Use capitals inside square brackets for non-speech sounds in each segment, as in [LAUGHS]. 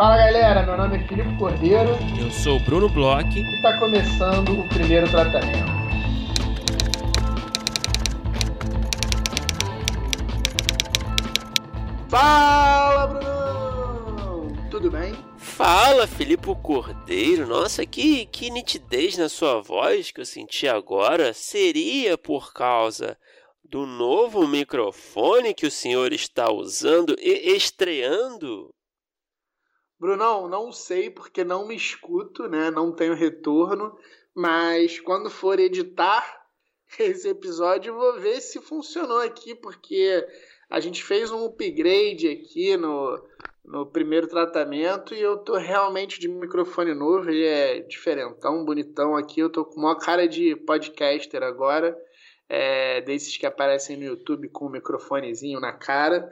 Fala galera, meu nome é Filipe Cordeiro. Eu sou o Bruno Bloch. E está começando o primeiro tratamento. Fala, Bruno! Tudo bem? Fala, Filipe Cordeiro. Nossa, que, que nitidez na sua voz que eu senti agora. Seria por causa do novo microfone que o senhor está usando e estreando? Brunão, não sei porque não me escuto, né? Não tenho retorno, mas quando for editar [LAUGHS] esse episódio, vou ver se funcionou aqui, porque a gente fez um upgrade aqui no, no primeiro tratamento e eu tô realmente de microfone novo, ele é diferentão, bonitão aqui, eu tô com uma cara de podcaster agora, é, desses que aparecem no YouTube com um microfonezinho na cara.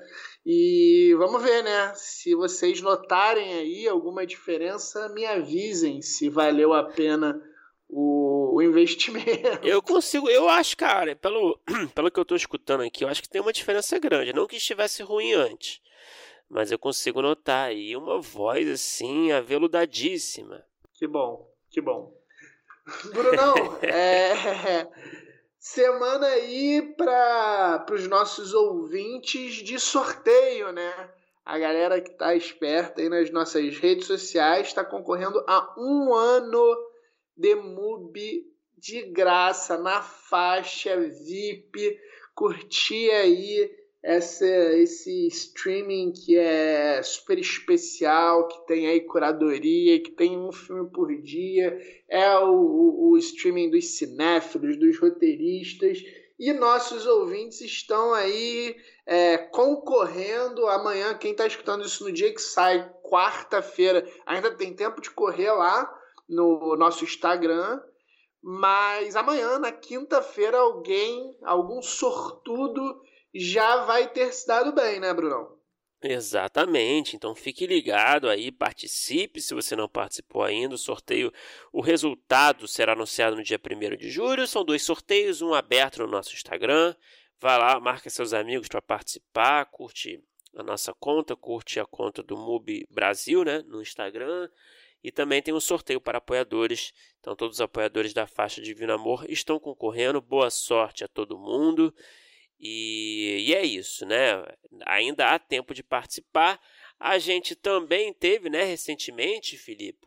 E vamos ver, né? Se vocês notarem aí alguma diferença, me avisem se valeu a pena o, o, investimento. Eu consigo, eu acho, cara, pelo, [CLEARS THROAT] pelo que eu estou escutando aqui, eu acho que tem uma diferença grande. Não que estivesse ruim antes, mas eu consigo notar aí uma voz assim, aveludadíssima. Que bom, que bom. Brunão, [LAUGHS] é, semana aí para os nossos ouvintes de sorteio, né? A galera que está esperta aí nas nossas redes sociais está concorrendo a um ano The Mubi de graça na faixa VIP. Curtir aí essa, esse streaming que é super especial, que tem aí curadoria, que tem um filme por dia. É o, o, o streaming dos cinéfilos, dos roteiristas. E nossos ouvintes estão aí é, concorrendo. Amanhã, quem está escutando isso no dia que sai, quarta-feira, ainda tem tempo de correr lá no nosso Instagram. Mas amanhã, na quinta-feira, alguém, algum sortudo, já vai ter se dado bem, né, Brunão? Exatamente, então fique ligado aí, participe se você não participou ainda. O sorteio, o resultado será anunciado no dia 1 de julho. São dois sorteios, um aberto no nosso Instagram. Vá lá, marca seus amigos para participar, curte a nossa conta, curte a conta do MUB Brasil né, no Instagram. E também tem um sorteio para apoiadores. Então, todos os apoiadores da faixa Divino Amor estão concorrendo. Boa sorte a todo mundo. E, e é isso, né? Ainda há tempo de participar. A gente também teve, né, recentemente, Filipe.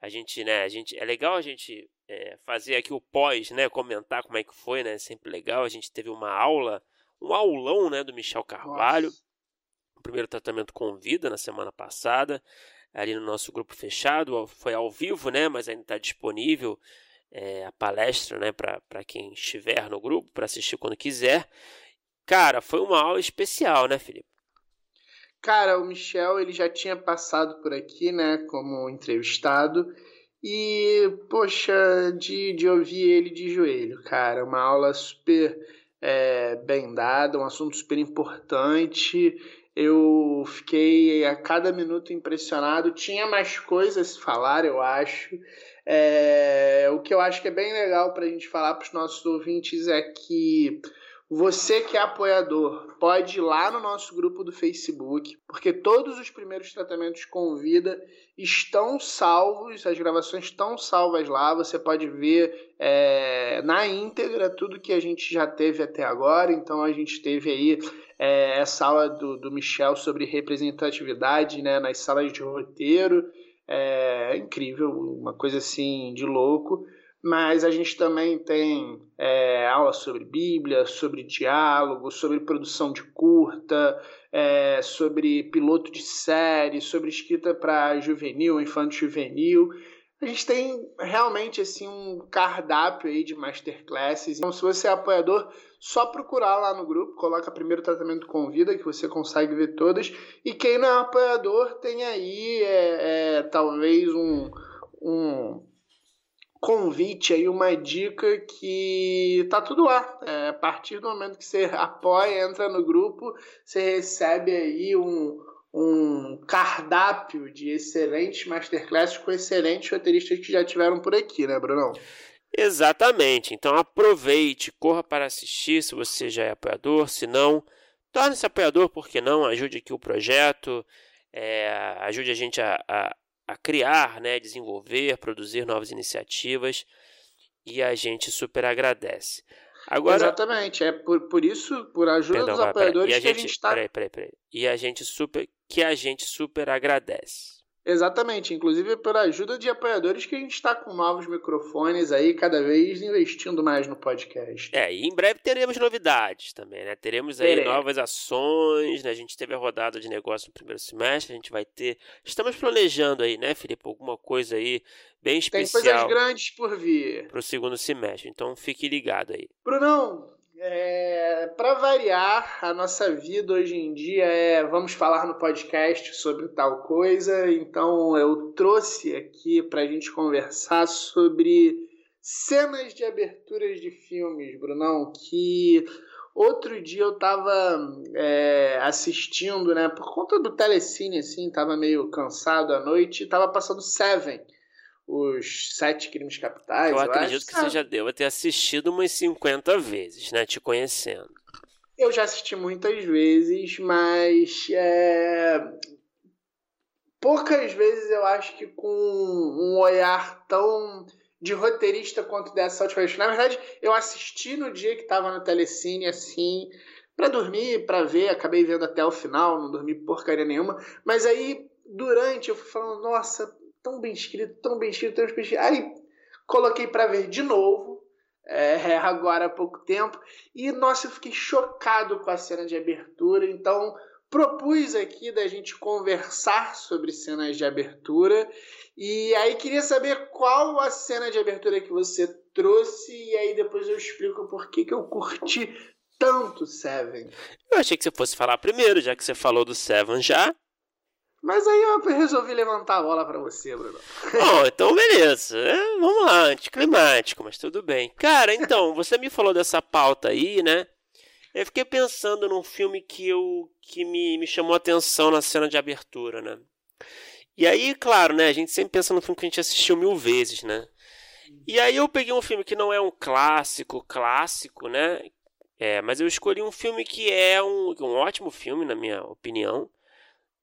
A gente, né, a gente, é legal a gente é, fazer aqui o pós, né, comentar como é que foi, né, é sempre legal. A gente teve uma aula, um aulão, né, do Michel Carvalho, Nossa. o primeiro tratamento com vida na semana passada ali no nosso grupo fechado. Foi ao vivo, né? Mas ainda está disponível é, a palestra, né? Para quem estiver no grupo, para assistir quando quiser. Cara, foi uma aula especial, né, Felipe? Cara, o Michel ele já tinha passado por aqui, né, como entrevistado. E, poxa, de, de ouvir ele de joelho, cara. Uma aula super é, bem dada, um assunto super importante eu fiquei a cada minuto impressionado. Tinha mais coisas a falar, eu acho. É, o que eu acho que é bem legal para a gente falar para os nossos ouvintes é que você que é apoiador pode ir lá no nosso grupo do Facebook, porque todos os primeiros tratamentos com vida estão salvos, as gravações estão salvas lá. Você pode ver é, na íntegra tudo que a gente já teve até agora. Então a gente teve aí é, essa aula do, do Michel sobre representatividade né, nas salas de roteiro. É, incrível, uma coisa assim de louco mas a gente também tem é, sobre Bíblia, sobre diálogo, sobre produção de curta, é, sobre piloto de série, sobre escrita para juvenil, infanto juvenil. A gente tem realmente assim um cardápio aí de masterclasses. Então, se você é apoiador, só procurar lá no grupo, coloca primeiro tratamento com vida, que você consegue ver todas. E quem não é apoiador tem aí é, é talvez um, um convite aí, uma dica que tá tudo lá. É, a partir do momento que você apoia, entra no grupo, você recebe aí um, um cardápio de excelentes masterclasses com excelentes roteiristas que já tiveram por aqui, né, Brunão? Exatamente. Então aproveite, corra para assistir se você já é apoiador, se não, torne-se apoiador, por que não? Ajude aqui o projeto. é, ajude a gente a, a, a criar, né, desenvolver, produzir novas iniciativas e a gente super agradece. Agora, Exatamente, é por, por isso, por ajuda Perdão, dos apoiadores que a gente está. Peraí, peraí, peraí. E a gente super. Que a gente super agradece. Exatamente, inclusive pela ajuda de apoiadores que a gente está com novos microfones aí, cada vez investindo mais no podcast. É, e em breve teremos novidades também, né? Teremos aí Teremos. novas ações, né? A gente teve a rodada de negócio no primeiro semestre, a gente vai ter. Estamos planejando aí, né, Felipe, alguma coisa aí bem especial. Tem coisas grandes por vir. Para o segundo semestre, então fique ligado aí. Brunão, é, para variar, a nossa vida hoje em dia é vamos falar no podcast sobre tal coisa. Então eu trouxe aqui para a gente conversar sobre cenas de aberturas de filmes, Brunão, que outro dia eu estava é, assistindo, né, por conta do telecine, assim, tava meio cansado à noite, e tava passando Seven os Sete Crimes Capitais. Eu, eu acredito acho. que você já deva ter assistido umas 50 vezes, né? Te conhecendo. Eu já assisti muitas vezes, mas é... poucas vezes eu acho que com um olhar tão de roteirista quanto dessa última vez. Na verdade, eu assisti no dia que estava no Telecine, assim, para dormir, para ver, acabei vendo até o final, não dormi porcaria nenhuma, mas aí durante eu fui falando, nossa, tão bem escrito, tão bem escrito, tão bem escrito. Aí coloquei para ver de novo, é, [LAUGHS] agora há pouco tempo, e nossa, eu fiquei chocado com a cena de abertura, então propus aqui da gente conversar sobre cenas de abertura. E aí queria saber qual a cena de abertura que você trouxe, e aí depois eu explico por que, que eu curti tanto Seven. Eu achei que você fosse falar primeiro, já que você falou do Seven já. Mas aí eu resolvi levantar a bola para você, Bruno. Bom, [LAUGHS] então beleza. É, vamos lá, anticlimático, mas tudo bem. Cara, então, [LAUGHS] você me falou dessa pauta aí, né? Eu fiquei pensando num filme que, eu, que me, me chamou a atenção na cena de abertura, né? E aí, claro, né? A gente sempre pensa no filme que a gente assistiu mil vezes, né? E aí eu peguei um filme que não é um clássico, clássico, né? É, mas eu escolhi um filme que é um, um ótimo filme, na minha opinião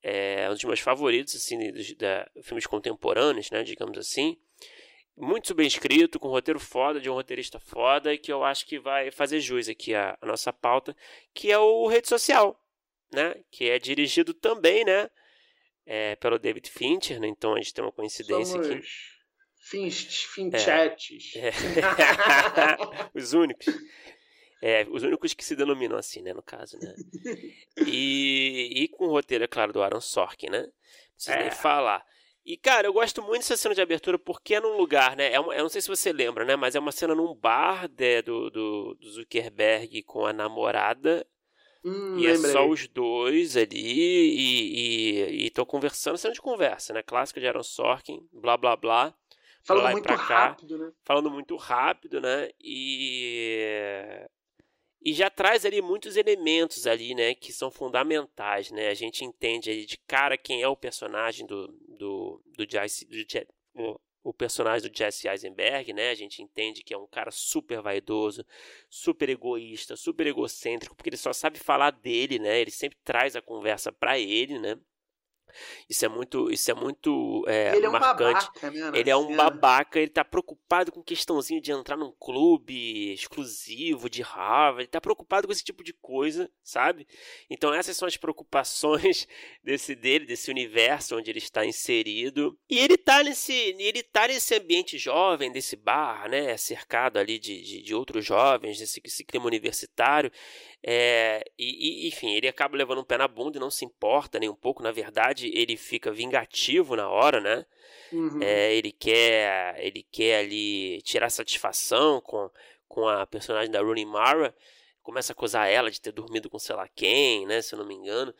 é um dos meus favoritos, assim, dos, da, filmes contemporâneos, né, digamos assim. Muito bem escrito, com um roteiro foda, de um roteirista foda, e que eu acho que vai fazer jus aqui à, à nossa pauta, que é o Rede Social, né, que é dirigido também, né, é, pelo David Fincher, né, então a gente tem uma coincidência Somos... aqui. Finchetes. É. É. [LAUGHS] Os únicos. É, os únicos que se denominam assim, né, no caso, né? E, e com o roteiro, é claro, do Aaron Sorkin, né? Não é. nem falar. E, cara, eu gosto muito dessa cena de abertura porque é num lugar, né? É uma, eu não sei se você lembra, né? Mas é uma cena num bar de, do, do, do Zuckerberg com a namorada. Hum, e lembrei. é só os dois ali e estão conversando, cena de conversa, né? Clássica de Aaron Sorkin, blá blá blá. Falando muito rápido, né? Falando muito rápido, né? E e já traz ali muitos elementos ali, né, que são fundamentais, né? A gente entende ali de cara quem é o personagem do do do, Jesse, do o, o personagem do Jesse Eisenberg, né? A gente entende que é um cara super vaidoso, super egoísta, super egocêntrico, porque ele só sabe falar dele, né? Ele sempre traz a conversa para ele, né? Isso é muito, isso é muito é, ele é um marcante. Babaca, né, ele é um babaca, ele tá preocupado com questãozinho de entrar num clube exclusivo de Harvard, ele tá preocupado com esse tipo de coisa, sabe? Então essas são as preocupações [LAUGHS] desse dele, desse universo onde ele está inserido. E ele tá nesse, ele tá nesse ambiente jovem desse bar, né, cercado ali de, de, de outros jovens, desse, desse clima universitário. É, e, e, enfim, ele acaba levando um pé na bunda e não se importa nem um pouco. Na verdade, ele fica vingativo na hora, né? Uhum. É, ele quer ele quer ali tirar satisfação com, com a personagem da Rooney Mara. Começa a acusar ela de ter dormido com sei lá quem, né? Se eu não me engano.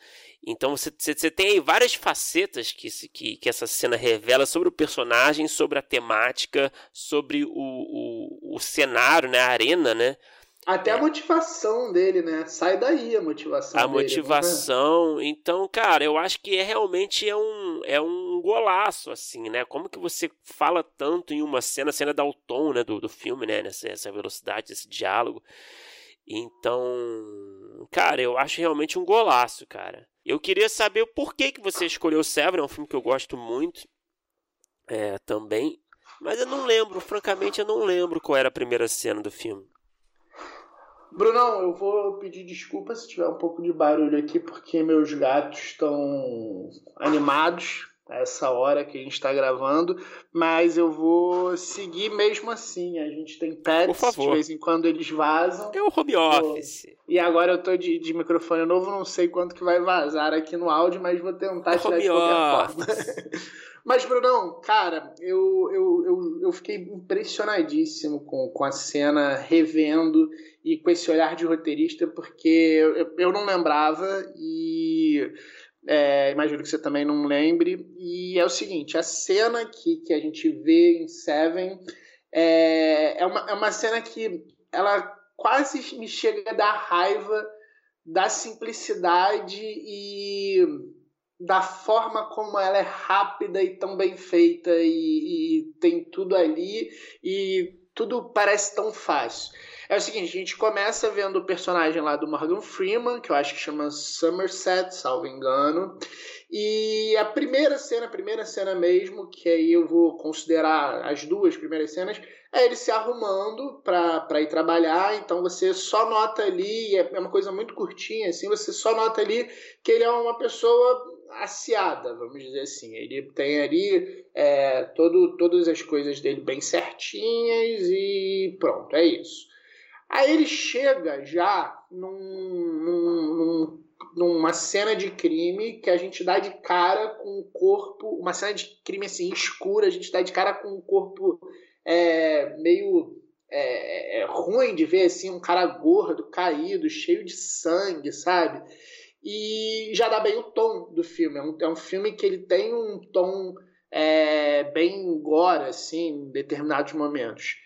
Então você, você tem aí várias facetas que, que, que essa cena revela sobre o personagem, sobre a temática, sobre o, o, o cenário, né? A arena, né? Até é. a motivação dele, né? Sai daí a motivação a dele. A motivação. Né? Então, cara, eu acho que é realmente é um, é um golaço, assim, né? Como que você fala tanto em uma cena, a cena dá o tom, né, do, do filme, né? Nessa essa velocidade, esse diálogo. Então, cara, eu acho realmente um golaço, cara. Eu queria saber o porquê que você escolheu Seven, é um filme que eu gosto muito é, também, mas eu não lembro, francamente eu não lembro qual era a primeira cena do filme. Brunão, eu vou pedir desculpa se tiver um pouco de barulho aqui, porque meus gatos estão animados essa hora que a gente está gravando, mas eu vou seguir mesmo assim. A gente tem pets, de vez em quando eles vazam. É o home office. E agora eu tô de, de microfone novo, não sei quanto que vai vazar aqui no áudio, mas vou tentar é tirar de qualquer office. forma. [LAUGHS] Mas, Brunão, cara, eu, eu, eu, eu fiquei impressionadíssimo com, com a cena, revendo e com esse olhar de roteirista, porque eu, eu não lembrava e é, imagino que você também não lembre. E é o seguinte: a cena que, que a gente vê em Seven é, é, uma, é uma cena que ela quase me chega a dar raiva da simplicidade e da forma como ela é rápida e tão bem feita e, e tem tudo ali e tudo parece tão fácil. É o seguinte, a gente começa vendo o personagem lá do Morgan Freeman, que eu acho que chama Somerset, salvo engano. E a primeira cena, a primeira cena mesmo, que aí eu vou considerar as duas primeiras cenas, é ele se arrumando para ir trabalhar. Então você só nota ali, é uma coisa muito curtinha, assim, você só nota ali que ele é uma pessoa aciada, vamos dizer assim. Ele tem ali é, todo, todas as coisas dele bem certinhas e pronto, é isso. Aí ele chega já num, num, num, numa cena de crime que a gente dá de cara com o corpo, uma cena de crime assim escura, a gente dá de cara com o corpo é, meio é, é, ruim de ver assim, um cara gordo, caído, cheio de sangue, sabe? E já dá bem o tom do filme. É um, é um filme que ele tem um tom é, bem gore, assim, em determinados momentos.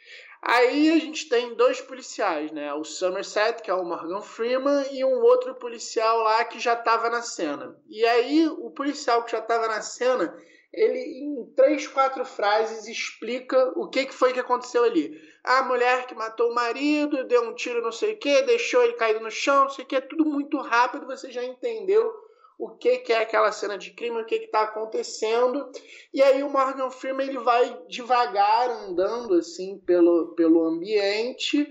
Aí a gente tem dois policiais, né? O Somerset, que é o Morgan Freeman, e um outro policial lá que já estava na cena. E aí o policial que já estava na cena, ele em três, quatro frases explica o que, que foi que aconteceu ali. A mulher que matou o marido, deu um tiro não sei o que, deixou ele caído no chão, não sei o que, tudo muito rápido, você já entendeu o que, que é aquela cena de crime, o que está acontecendo. E aí o Morgan Freeman ele vai devagar andando assim pelo, pelo ambiente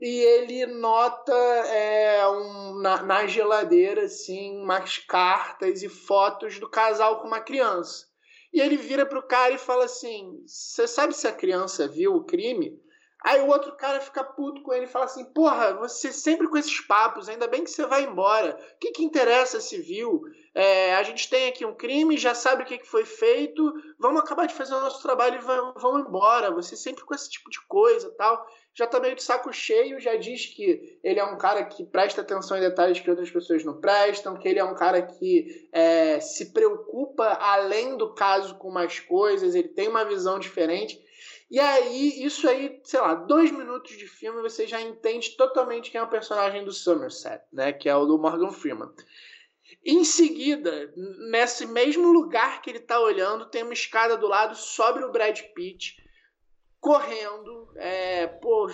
e ele nota é, um, na, na geladeira assim umas cartas e fotos do casal com uma criança. E ele vira pro cara e fala assim: Você sabe se a criança viu o crime? Aí o outro cara fica puto com ele e fala assim: Porra, você sempre com esses papos, ainda bem que você vai embora. O que, que interessa viu? É, a gente tem aqui um crime, já sabe o que, que foi feito, vamos acabar de fazer o nosso trabalho e vamos, vamos embora. Você sempre com esse tipo de coisa tal. Já tá meio de saco cheio, já diz que ele é um cara que presta atenção em detalhes que outras pessoas não prestam, que ele é um cara que é, se preocupa além do caso com mais coisas, ele tem uma visão diferente. E aí, isso aí, sei lá, dois minutos de filme você já entende totalmente quem é o personagem do Somerset, né? Que é o do Morgan Freeman. Em seguida, nesse mesmo lugar que ele está olhando, tem uma escada do lado, sobe o Brad Pitt, correndo, é, pô,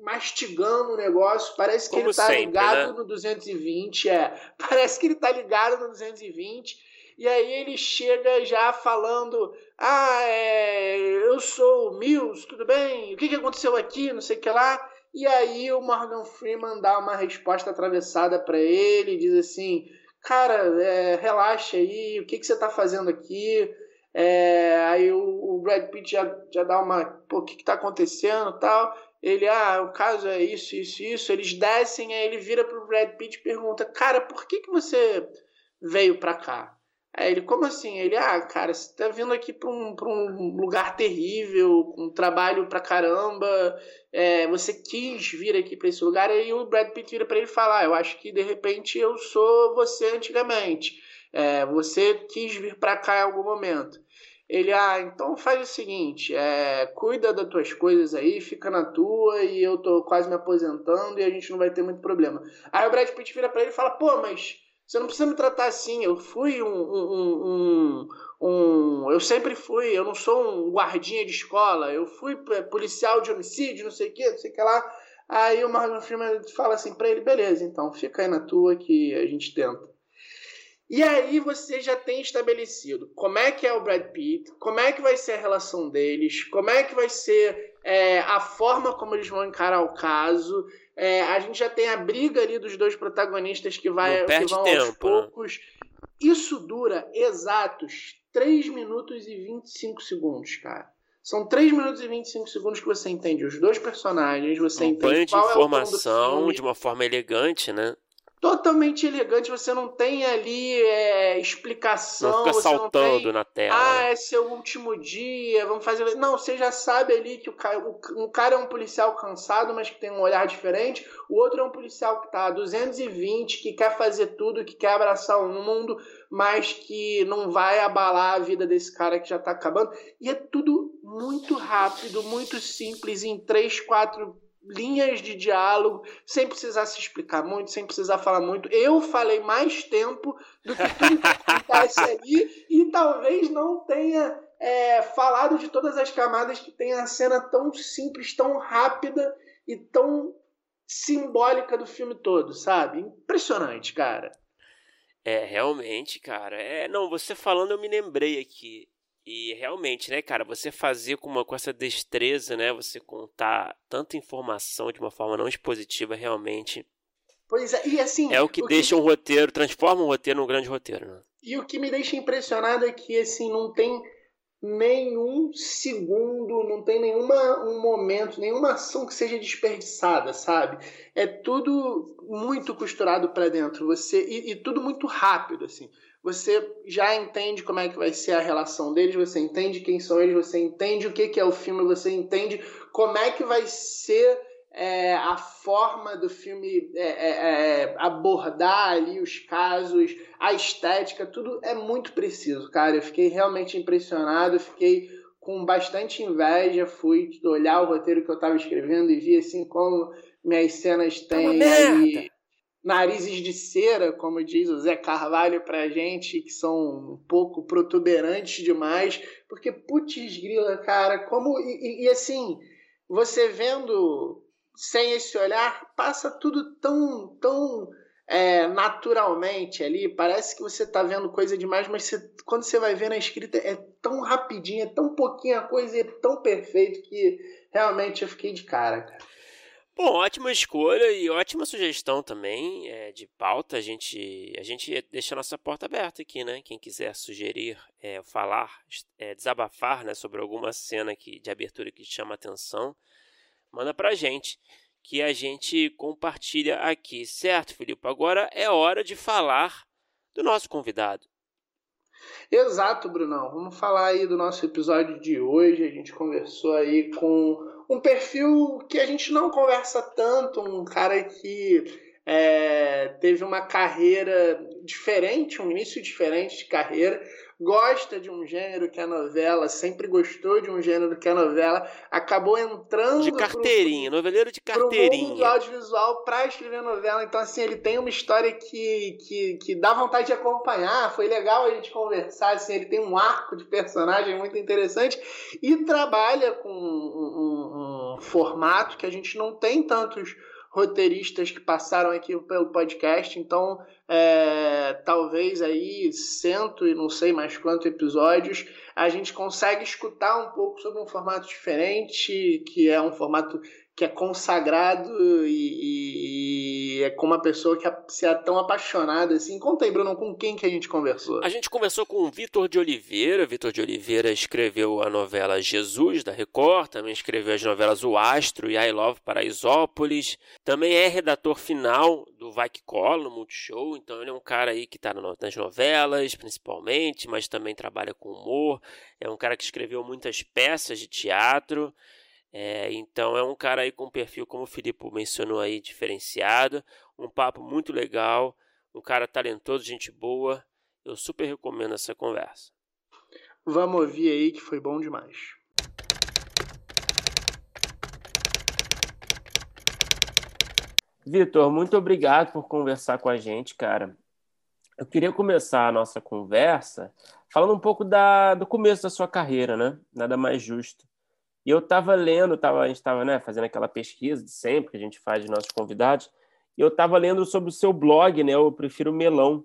mastigando o negócio. Parece que Como ele está ligado né? no 220. É, parece que ele está ligado no 220 e aí ele chega já falando: Ah, é, eu sou o Mills, tudo bem? O que, que aconteceu aqui? Não sei o que lá. E aí o Morgan Freeman dá uma resposta atravessada para ele, diz assim: Cara, é, relaxa aí, o que, que você está fazendo aqui? É, aí o, o, Brad Pitt já, já dá uma. Pô, o que, que tá acontecendo tal? Ele, ah, o caso é isso, isso, isso. Eles descem, aí ele vira pro Brad Pitt e pergunta: Cara, por que, que você veio pra cá? Aí ele, como assim? Ele, ah, cara, você tá vindo aqui pra um, pra um lugar terrível, com trabalho pra caramba, é, você quis vir aqui pra esse lugar, aí o Brad Pitt vira pra ele falar, ah, eu acho que de repente eu sou você antigamente, é, você quis vir pra cá em algum momento. Ele, ah, então faz o seguinte, é, cuida das tuas coisas aí, fica na tua e eu tô quase me aposentando e a gente não vai ter muito problema. Aí o Brad Pitt vira pra ele e fala, pô, mas você não precisa me tratar assim. Eu fui um, um, um, um, Eu sempre fui. Eu não sou um guardinha de escola. Eu fui policial de homicídio, não sei o que, não sei o que lá. Aí o Morgan Freeman fala assim pra ele: beleza, então fica aí na tua que a gente tenta. E aí você já tem estabelecido como é que é o Brad Pitt, como é que vai ser a relação deles, como é que vai ser é, a forma como eles vão encarar o caso. É, a gente já tem a briga ali dos dois protagonistas que, vai, que vão tempo, aos né? poucos. Né? Isso dura exatos 3 minutos e 25 segundos, cara. São 3 minutos e 25 segundos que você entende os dois personagens, você um entende qual de informação é de uma forma elegante, né? Totalmente elegante, você não tem ali é, explicação. Não fica saltando tem, na tela. Ah, é seu último dia, vamos fazer. Não, você já sabe ali que o cara, um cara é um policial cansado, mas que tem um olhar diferente. O outro é um policial que tá a 220, que quer fazer tudo, que quer abraçar o mundo, mas que não vai abalar a vida desse cara que já tá acabando. E é tudo muito rápido, muito simples, em três, quatro linhas de diálogo, sem precisar se explicar muito, sem precisar falar muito. Eu falei mais tempo do que tudo que acontece ali e talvez não tenha é, falado de todas as camadas que tem a cena tão simples, tão rápida e tão simbólica do filme todo, sabe? Impressionante, cara. É, realmente, cara. É, não, você falando eu me lembrei aqui. E realmente, né, cara, você fazer com, uma, com essa destreza, né, você contar tanta informação de uma forma não expositiva, realmente. Pois é, e assim. É o que o deixa que... um roteiro, transforma um roteiro num grande roteiro, né? E o que me deixa impressionado é que, assim, não tem nenhum segundo, não tem nenhuma um momento, nenhuma ação que seja desperdiçada, sabe? É tudo muito costurado para dentro, você e, e, tudo muito rápido, assim você já entende como é que vai ser a relação deles, você entende quem são eles, você entende o que, que é o filme, você entende como é que vai ser é, a forma do filme é, é, é, abordar ali os casos, a estética, tudo é muito preciso, cara. Eu fiquei realmente impressionado, fiquei com bastante inveja, fui olhar o roteiro que eu estava escrevendo e vi assim como minhas cenas têm aí narizes de cera, como diz o Zé Carvalho pra gente, que são um pouco protuberantes demais, porque putz grila, cara, como e, e, e assim, você vendo sem esse olhar, passa tudo tão tão é, naturalmente ali, parece que você tá vendo coisa demais, mas você, quando você vai ver na escrita é tão rapidinho, é tão pouquinho a coisa, é tão perfeito que realmente eu fiquei de cara, cara. Bom, ótima escolha e ótima sugestão também é, de pauta. A gente, a gente deixa a nossa porta aberta aqui, né? Quem quiser sugerir, é, falar, é, desabafar né, sobre alguma cena que, de abertura que chama atenção, manda pra gente, que a gente compartilha aqui, certo, Filipe? Agora é hora de falar do nosso convidado. Exato, Brunão. Vamos falar aí do nosso episódio de hoje. A gente conversou aí com um perfil que a gente não conversa tanto, um cara que é, teve uma carreira diferente, um início diferente de carreira, gosta de um gênero que é novela, sempre gostou de um gênero que é novela, acabou entrando de carteirinha, pro, noveleiro de carteirinha, pro mundo audiovisual para escrever novela. Então assim, ele tem uma história que, que, que dá vontade de acompanhar. Foi legal a gente conversar. Assim, ele tem um arco de personagem muito interessante e trabalha com um, um, um formato que a gente não tem tantos roteiristas que passaram aqui pelo podcast, então é, talvez aí cento e não sei mais quantos episódios a gente consegue escutar um pouco sobre um formato diferente, que é um formato que é consagrado e, e, é com uma pessoa que se é tão apaixonada assim. Conta aí, Bruno, com quem que a gente conversou? A gente conversou com o Vitor de Oliveira. Vitor de Oliveira escreveu a novela Jesus, da Record, também escreveu as novelas O Astro e I Love Paraisópolis. Também é redator final do Vai Que Cola, no Multishow, então ele é um cara aí que está nas novelas, principalmente, mas também trabalha com humor. É um cara que escreveu muitas peças de teatro. É, então é um cara aí com um perfil, como o Filipe mencionou aí, diferenciado, um papo muito legal, um cara talentoso, gente boa. Eu super recomendo essa conversa. Vamos ouvir aí que foi bom demais. Vitor, muito obrigado por conversar com a gente, cara. Eu queria começar a nossa conversa falando um pouco da, do começo da sua carreira, né? Nada mais justo. E eu estava lendo, tava, a gente estava né, fazendo aquela pesquisa de sempre que a gente faz de nossos convidados, e eu estava lendo sobre o seu blog, né? Eu prefiro Melão.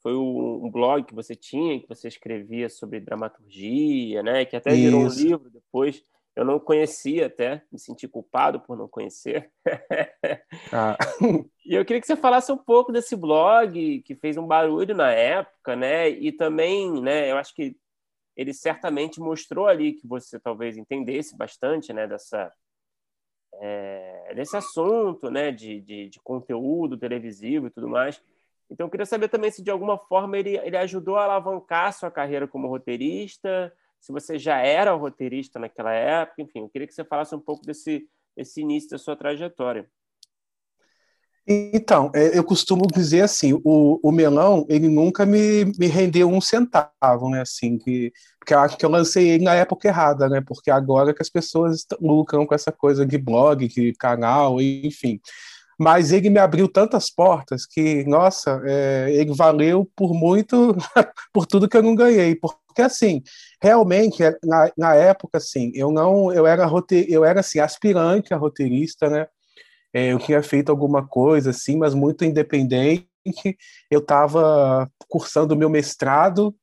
foi um blog que você tinha, que você escrevia sobre dramaturgia, né? Que até virou um livro depois. Eu não conhecia até, me senti culpado por não conhecer. Ah. [LAUGHS] e eu queria que você falasse um pouco desse blog que fez um barulho na época, né? E também, né? Eu acho que ele certamente mostrou ali que você talvez entendesse bastante, né? Dessa é, desse assunto, né? De, de, de conteúdo televisivo e tudo mais. Então, eu queria saber também se de alguma forma ele, ele ajudou a alavancar sua carreira como roteirista, se você já era roteirista naquela época, enfim, eu queria que você falasse um pouco desse, desse início da sua trajetória. Então, é, eu costumo dizer assim, o, o melão, ele nunca me, me rendeu um centavo, né, assim, que, porque eu acho que eu lancei ele na época errada, né, porque agora que as pessoas lucram com essa coisa de blog, de canal, enfim mas ele me abriu tantas portas que, nossa, é, ele valeu por muito, [LAUGHS] por tudo que eu não ganhei, porque assim, realmente é, na, na época assim, eu não, eu era rote, eu era assim aspirante a roteirista, né? É, eu tinha feito alguma coisa assim, mas muito independente. Eu estava cursando meu mestrado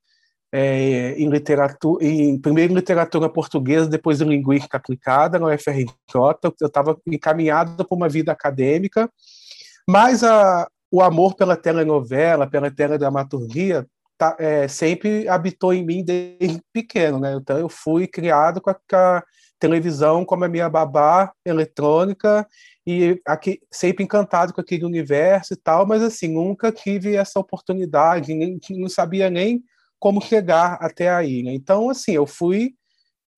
é, em literatura, em, primeiro em literatura portuguesa, depois em linguística aplicada na UFRJ. Eu estava encaminhado para uma vida acadêmica, mas a, o amor pela telenovela, pela teledramaturgia, tá, é, sempre habitou em mim desde pequeno, né? Então eu fui criado com a, com a televisão como a minha babá eletrônica e aqui, sempre encantado com aquele universo e tal, mas assim nunca tive essa oportunidade, nem, não sabia nem como chegar até aí. Né? Então, assim, eu fui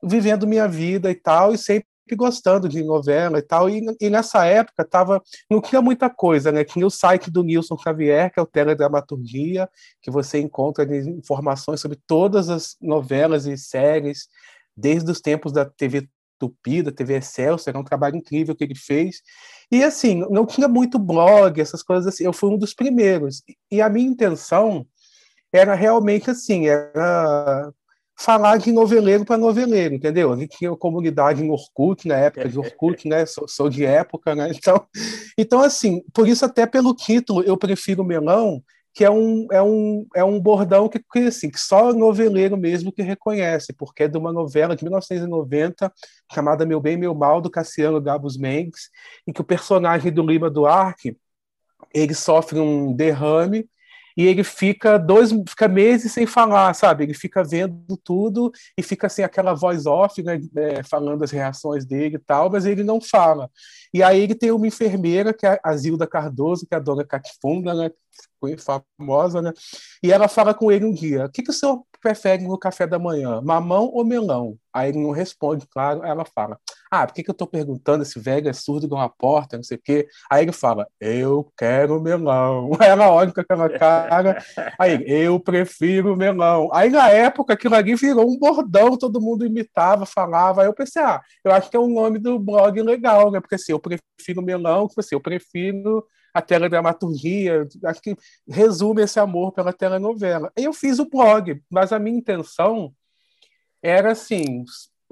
vivendo minha vida e tal, e sempre gostando de novela e tal, e, e nessa época tava, não tinha muita coisa, né? Tinha o site do Nilson Xavier, que é o Teledramaturgia, que você encontra informações sobre todas as novelas e séries, desde os tempos da TV Tupi, da TV Excelsior, era um trabalho incrível que ele fez. E assim, não tinha muito blog, essas coisas assim, eu fui um dos primeiros. E a minha intenção era realmente assim, era falar de noveleiro para noveleiro, entendeu? A gente tinha comunidade em Orkut, na época de Orkut, né? Sou, sou, de época, né? Então, então, assim, por isso até pelo título eu prefiro Melão, que é um, é um, é um bordão que, que, assim, que só noveleiro mesmo que reconhece, porque é de uma novela de 1990 chamada Meu Bem, Meu Mal, do Cassiano Gabos Mendes, em que o personagem do Lima Duarte ele sofre um derrame e ele fica dois fica meses sem falar, sabe? Ele fica vendo tudo e fica assim aquela voz off, né, é, falando as reações dele e tal, mas ele não fala. E aí ele tem uma enfermeira que é a Zilda Cardoso, que é a dona Catifunda, né? Famosa, né? E ela fala com ele um dia: "O que que o senhor prefere no café da manhã, mamão ou melão?" Aí ele não responde, claro. Ela fala: ah, por que, que eu estou perguntando esse velho é surdo com uma porta, não sei o quê? Aí ele fala, eu quero melão. [LAUGHS] Aí ela olha com aquela cara, aí eu prefiro melão. Aí na época aquilo ali virou um bordão, todo mundo imitava, falava. Aí eu pensei, ah, eu acho que é um nome do blog legal, né? Porque assim, eu prefiro melão, tipo assim, eu prefiro a teledramaturgia, acho que resume esse amor pela telenovela. Eu fiz o blog, mas a minha intenção era assim,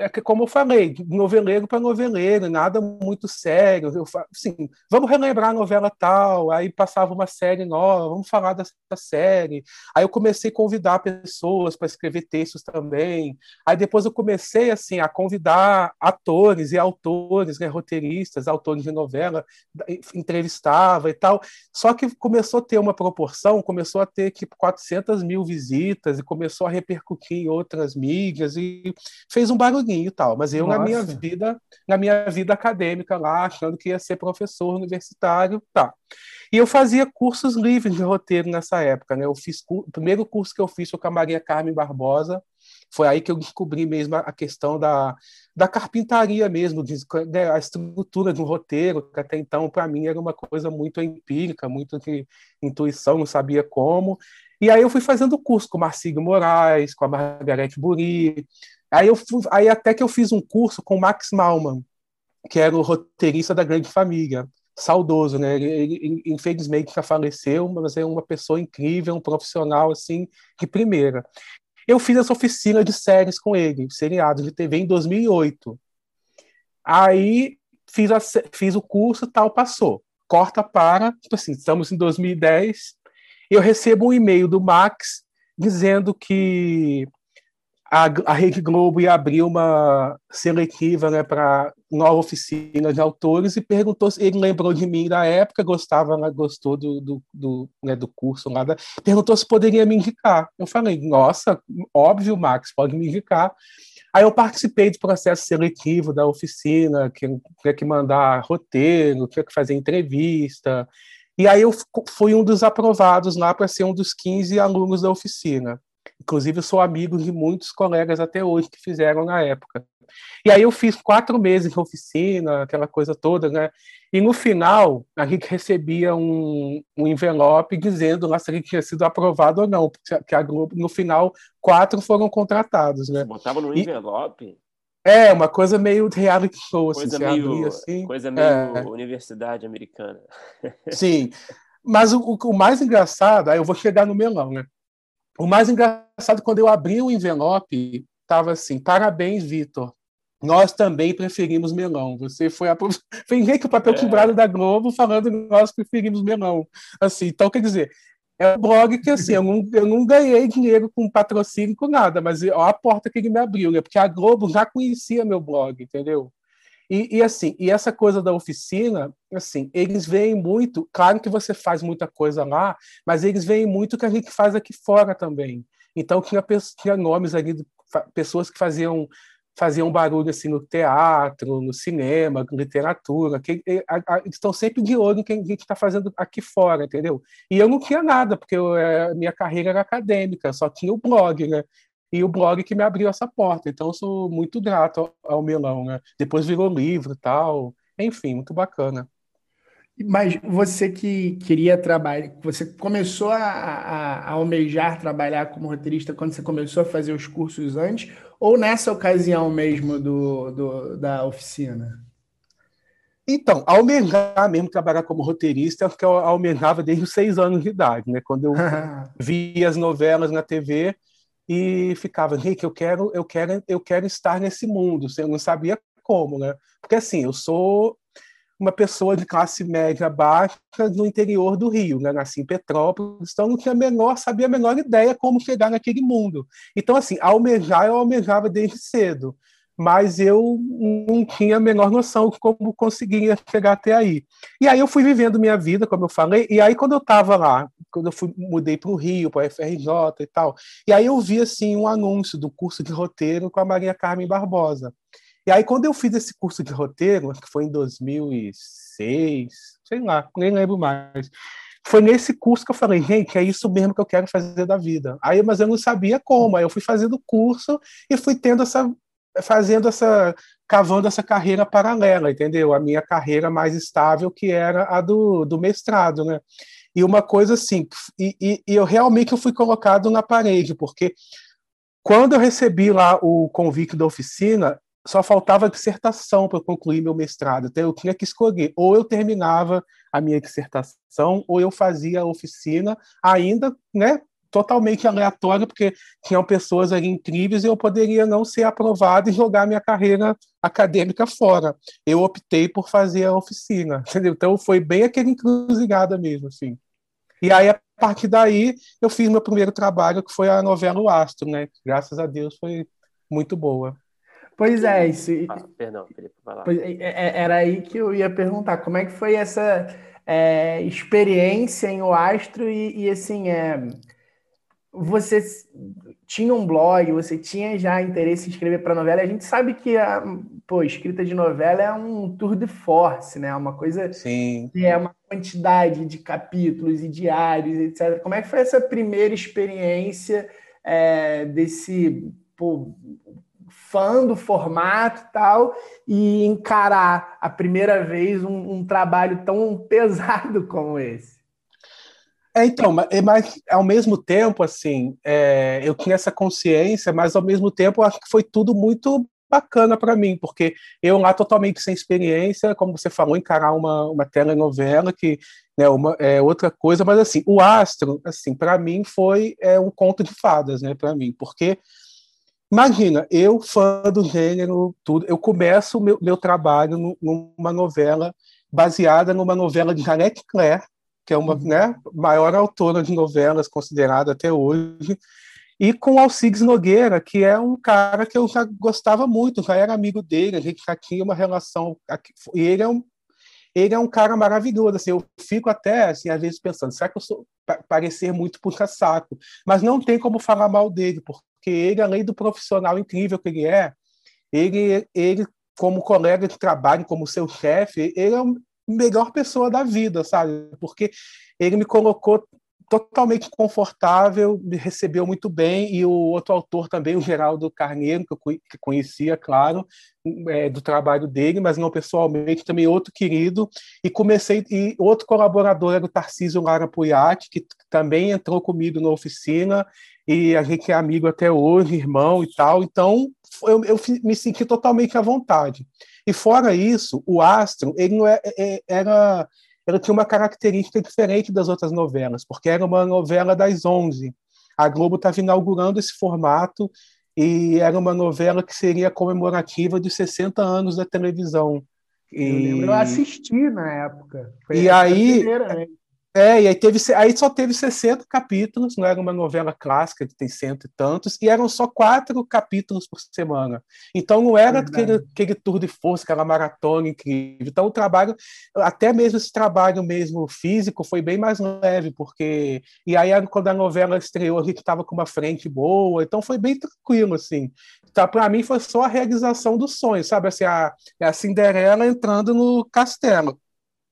é que, como eu falei, noveleiro para noveleiro, nada muito sério. Eu, assim, vamos relembrar a novela tal, aí passava uma série nova, vamos falar dessa série. Aí eu comecei a convidar pessoas para escrever textos também. Aí depois eu comecei assim a convidar atores e autores, né, roteiristas, autores de novela, entrevistava e tal. Só que começou a ter uma proporção, começou a ter tipo 400 mil visitas e começou a repercutir em outras mídias e fez um barulho e tal, mas eu Nossa. na minha vida, na minha vida acadêmica lá, achando que ia ser professor universitário, tá. E eu fazia cursos livres de roteiro nessa época, né? Eu fiz o primeiro curso que eu fiz foi com a Maria Carmen Barbosa, foi aí que eu descobri mesmo a questão da, da carpintaria mesmo, de, né, a estrutura de um roteiro, que até então para mim era uma coisa muito empírica, muito de intuição, não sabia como. E aí eu fui fazendo curso com o Marcílio Moraes, com a Margarete Buri, Aí, eu fui, aí até que eu fiz um curso com o Max Malman, que era o roteirista da Grande Família, saudoso, né? Ele, ele, infelizmente já faleceu, mas é uma pessoa incrível, um profissional assim de primeira. Eu fiz essa oficina de séries com ele, seriado de TV em 2008. Aí fiz, a, fiz o curso, tal, passou. Corta para, tipo assim, estamos em 2010, eu recebo um e-mail do Max dizendo que a, a Rede Globo ia abrir uma seletiva né, para nova oficina de autores e perguntou se ele lembrou de mim da época, gostava, né, gostou do, do, do, né, do curso perguntou se poderia me indicar. Eu falei, nossa, óbvio, Max, pode me indicar. Aí eu participei do processo seletivo da oficina, que tinha que mandar roteiro, tinha que fazer entrevista. E aí eu fui um dos aprovados lá para ser um dos 15 alunos da oficina. Inclusive, eu sou amigo de muitos colegas até hoje que fizeram na época. E aí eu fiz quatro meses de oficina, aquela coisa toda, né? E no final, a gente recebia um, um envelope dizendo lá se a gente tinha sido aprovado ou não, porque a Globo, no final, quatro foram contratados, né? Você botava no envelope? É, uma coisa meio reality show, assim, coisa meio, abria, assim. Coisa meio é. universidade americana. Sim, mas o, o mais engraçado, aí eu vou chegar no melão, né? O mais engraçado, quando eu abri o envelope, estava assim: parabéns, Vitor. Nós também preferimos melão. Você foi a. Vem [LAUGHS] que o papel é. quebrado da Globo falando que nós preferimos melão. Assim, então, quer dizer, é um blog que assim, eu não, eu não ganhei dinheiro com patrocínio, com nada, mas ó, a porta que ele me abriu, né? Porque a Globo já conhecia meu blog, entendeu? E, e, assim, e essa coisa da oficina, assim, eles veem muito, claro que você faz muita coisa lá, mas eles veem muito que a gente faz aqui fora também. Então tinha, tinha nomes ali, pessoas que faziam faziam barulho assim no teatro, no cinema, literatura, que a, a, estão sempre de olho em quem a gente está fazendo aqui fora, entendeu? E eu não tinha nada, porque eu, é, minha carreira era acadêmica, só tinha o blog, né? E o blog que me abriu essa porta. Então, eu sou muito grato ao, ao Melão. Né? Depois virou livro tal. Enfim, muito bacana. Mas você que queria trabalhar, você começou a, a, a, almejar trabalhar como roteirista quando você começou a fazer os cursos antes, ou nessa ocasião mesmo do, do da oficina? Então, almejar mesmo trabalhar como roteirista, é que eu almejava desde os seis anos de idade, né? Quando eu [LAUGHS] via as novelas na TV, e ficava, Rick, eu quero, eu quero, eu quero estar nesse mundo. Eu não sabia como, né? Porque assim, eu sou uma pessoa de classe média baixa no interior do Rio, né? Nasci em Petrópolis, então não tinha a menor, sabia a menor ideia como chegar naquele mundo. Então assim, almejar eu almejava desde cedo mas eu não tinha a menor noção de como conseguiria chegar até aí. E aí eu fui vivendo minha vida, como eu falei, e aí quando eu estava lá, quando eu fui, mudei para o Rio, para a FRJ e tal, e aí eu vi assim um anúncio do curso de roteiro com a Maria Carmen Barbosa. E aí quando eu fiz esse curso de roteiro, que foi em 2006, sei lá, nem lembro mais, foi nesse curso que eu falei, gente, é isso mesmo que eu quero fazer da vida. Aí, mas eu não sabia como. Aí eu fui fazendo o curso e fui tendo essa fazendo essa cavando essa carreira paralela, entendeu? A minha carreira mais estável que era a do, do mestrado, né? E uma coisa assim, e, e, e eu realmente eu fui colocado na parede, porque quando eu recebi lá o convite da oficina, só faltava dissertação para concluir meu mestrado. Então eu tinha que escolher, ou eu terminava a minha dissertação, ou eu fazia a oficina, ainda, né, totalmente aleatório, porque tinham pessoas ali incríveis e eu poderia não ser aprovado e jogar minha carreira acadêmica fora. Eu optei por fazer a oficina, [LAUGHS] entendeu? Então foi bem aquele encruzilhada mesmo, assim. E aí, a partir daí, eu fiz meu primeiro trabalho, que foi a novela O Astro, né? Graças a Deus foi muito boa. Pois é, isso. Ah, perdão, Felipe, vai lá. É, é, era aí que eu ia perguntar, como é que foi essa é, experiência em O Astro e, e assim, é, você tinha um blog, você tinha já interesse em escrever para novela. A gente sabe que a pô, escrita de novela é um tour de force, né? Uma coisa Sim. que é uma quantidade de capítulos e diários, etc. Como é que foi essa primeira experiência é, desse pô, fã do formato e tal e encarar a primeira vez um, um trabalho tão [LAUGHS] pesado como esse? É, então, é, mas ao mesmo tempo, assim, é, eu tinha essa consciência, mas ao mesmo tempo acho que foi tudo muito bacana para mim, porque eu lá totalmente sem experiência, como você falou, encarar uma, uma telenovela que né, uma, é outra coisa, mas assim, o Astro, assim, para mim foi é, um conto de fadas, né, para mim, porque imagina, eu fã do gênero, tudo, eu começo o meu, meu trabalho numa novela baseada numa novela de Janete Claire, que é uma uhum. né, maior autora de novelas considerada até hoje, e com Alcides Nogueira, que é um cara que eu já gostava muito, já era amigo dele, a gente já tinha uma relação, e ele é um ele é um cara maravilhoso, assim, eu fico até, assim, às vezes pensando, será que eu sou parecer muito puxa-saco? Mas não tem como falar mal dele, porque ele, além do profissional incrível que ele é, ele, ele como colega de trabalho, como seu chefe, ele é a melhor pessoa da vida, sabe? Porque ele me colocou totalmente confortável, me recebeu muito bem, e o outro autor também, [LAUGHS] o Geraldo Carneiro, que eu conhecia, claro, é, do trabalho dele, mas não pessoalmente, também outro querido, e comecei, e outro colaborador era o Tarcísio Lara Puyat, que também entrou comigo na oficina, e a gente é amigo até hoje, irmão e tal, então eu, eu me senti totalmente à vontade. E fora isso, o Astro, ele não é, é, era ela tinha uma característica diferente das outras novelas, porque era uma novela das 11. A Globo estava inaugurando esse formato e era uma novela que seria comemorativa de 60 anos da televisão. E... Eu lembro, eu assisti na época. Foi e aí, primeira, né? É, e aí, teve, aí só teve 60 capítulos, não era uma novela clássica que tem cento e tantos, e eram só quatro capítulos por semana. Então não era aquele, aquele tour de força, aquela maratona incrível. Então o trabalho, até mesmo esse trabalho mesmo físico, foi bem mais leve, porque. E aí, quando a novela estreou, a gente estava com uma frente boa, então foi bem tranquilo, assim. Então, para mim, foi só a realização do sonho, sabe? Assim, a, a Cinderela entrando no castelo.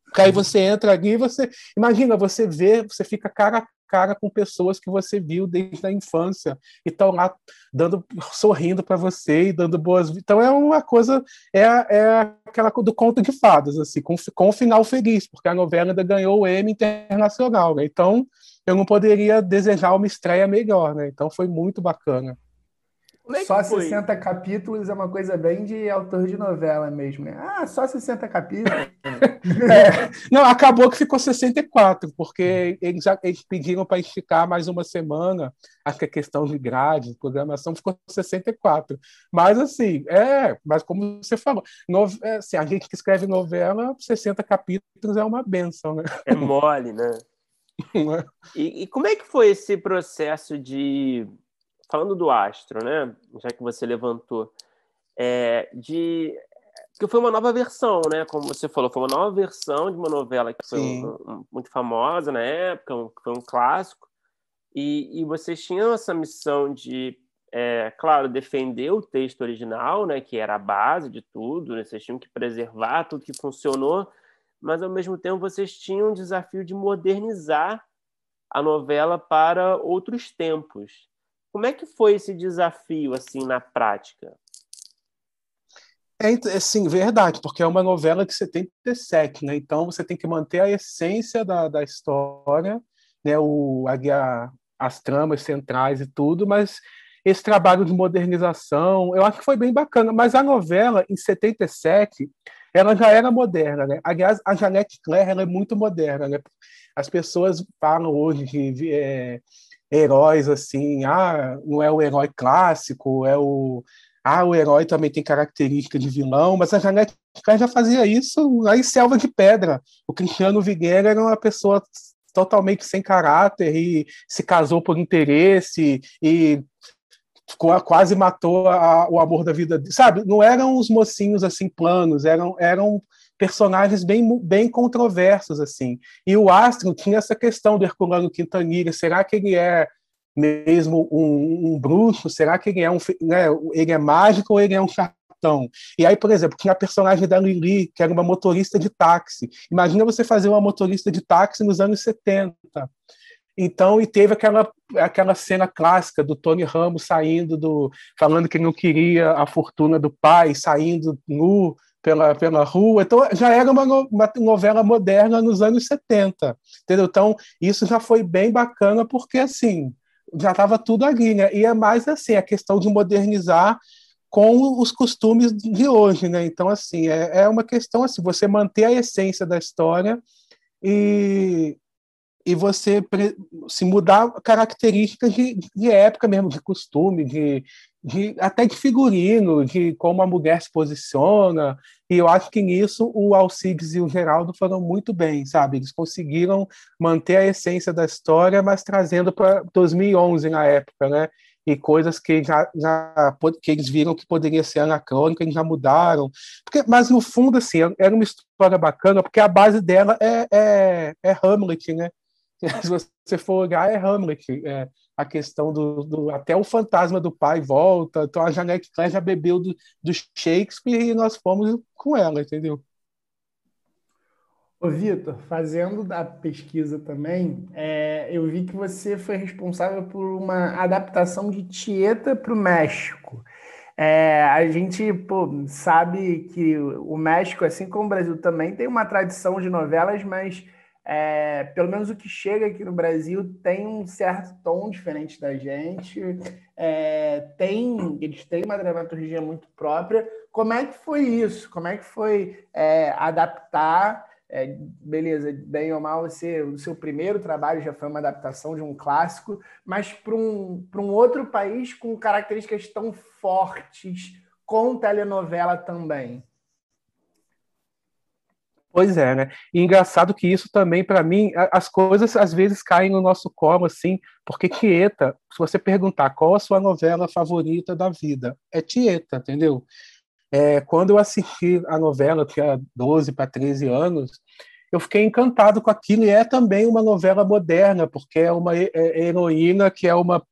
Porque aí você entra ali e você. Imagina, você vê, você fica cara a cara com pessoas que você viu desde a infância e estão lá dando, sorrindo para você e dando boas. Então é uma coisa, é, é aquela do conto de fadas, assim, com, com um final feliz, porque a novela ainda ganhou o Emmy internacional, né? Então eu não poderia desejar uma estreia melhor, né? Então foi muito bacana. É só foi? 60 capítulos é uma coisa bem de autor de novela mesmo, né? Ah, só 60 capítulos. [LAUGHS] é, não, acabou que ficou 64, porque eles, eles pediram para esticar mais uma semana. Acho que a questão de grade, programação, ficou 64. Mas, assim, é, mas como você falou, no, é, assim, a gente que escreve novela, 60 capítulos é uma benção, né? É mole, né? [LAUGHS] É? E, e como é que foi esse processo de falando do Astro, né? Já que você levantou, é, de que foi uma nova versão, né? Como você falou, foi uma nova versão de uma novela que foi um, um, muito famosa na época, um, foi um clássico. E, e vocês tinham essa missão de, é, claro, defender o texto original, né? Que era a base de tudo. Né? Vocês tinham que preservar tudo que funcionou, mas ao mesmo tempo vocês tinham um desafio de modernizar a novela para outros tempos. Como é que foi esse desafio assim na prática? É, é sim, verdade, porque é uma novela de 77, né? Então você tem que manter a essência da, da história, né? O, a, as tramas centrais e tudo, mas esse trabalho de modernização, eu acho que foi bem bacana. Mas a novela, em 77, ela já era moderna, né? Aliás, a Janete Claire ela é muito moderna, né? As pessoas falam hoje de é, heróis assim, ah, não é o herói clássico, é o ah, o herói também tem característica de vilão, mas a Janete já fazia isso lá em Selva de Pedra. O Cristiano Vigueira era uma pessoa totalmente sem caráter e se casou por interesse e quase matou a, o amor da vida, sabe? Não eram os mocinhos assim planos, eram eram personagens bem, bem controversos, assim. E o Astro tinha essa questão do Herculano Quintanilha, será que ele é mesmo um, um bruxo? Será que ele é um né, ele é mágico ou ele é um charlatão? E aí, por exemplo, tinha a personagem da Lili, que era uma motorista de táxi. Imagina você fazer uma motorista de táxi nos anos 70. Então, e teve aquela, aquela cena clássica do Tony Ramos saindo do. falando que não queria a fortuna do pai, saindo nu pela, pela rua. Então, já era uma, uma novela moderna nos anos 70, entendeu? Então, isso já foi bem bacana, porque, assim, já estava tudo ali, né? E é mais, assim, a questão de modernizar com os costumes de hoje, né? Então, assim, é, é uma questão, assim, você manter a essência da história e, e você se mudar características de, de época mesmo, de costume, de, de, até de figurino, de como a mulher se posiciona. E eu acho que nisso o Alcides e o Geraldo foram muito bem, sabe? Eles conseguiram manter a essência da história, mas trazendo para 2011 na época, né? E coisas que já, já que eles viram que poderia ser anacrônica, eles já mudaram. Porque, mas no fundo, assim, era uma história bacana, porque a base dela é, é, é Hamlet, né? [LAUGHS] Se você for olhar, é Hamlet. É, a questão do, do, Até o fantasma do pai volta. Então a Janete Claire já bebeu do, do Shakespeare e nós fomos com ela, entendeu? Ô, Vitor, fazendo da pesquisa também, é, eu vi que você foi responsável por uma adaptação de Tieta para o México. É, a gente pô, sabe que o México, assim como o Brasil também, tem uma tradição de novelas, mas é, pelo menos o que chega aqui no Brasil tem um certo tom diferente da gente, é, tem, eles têm uma dramaturgia muito própria. Como é que foi isso? Como é que foi é, adaptar? É, beleza, bem ou mal, você, o seu primeiro trabalho já foi uma adaptação de um clássico, mas para um, um outro país com características tão fortes, com telenovela também. Pois é, né? E engraçado que isso também, para mim, as coisas às vezes caem no nosso colo, assim, porque Tieta, se você perguntar qual a sua novela favorita da vida, é Tieta, entendeu? É, quando eu assisti a novela, que tinha 12 para 13 anos, eu fiquei encantado com aquilo, e é também uma novela moderna, porque é uma é heroína que é uma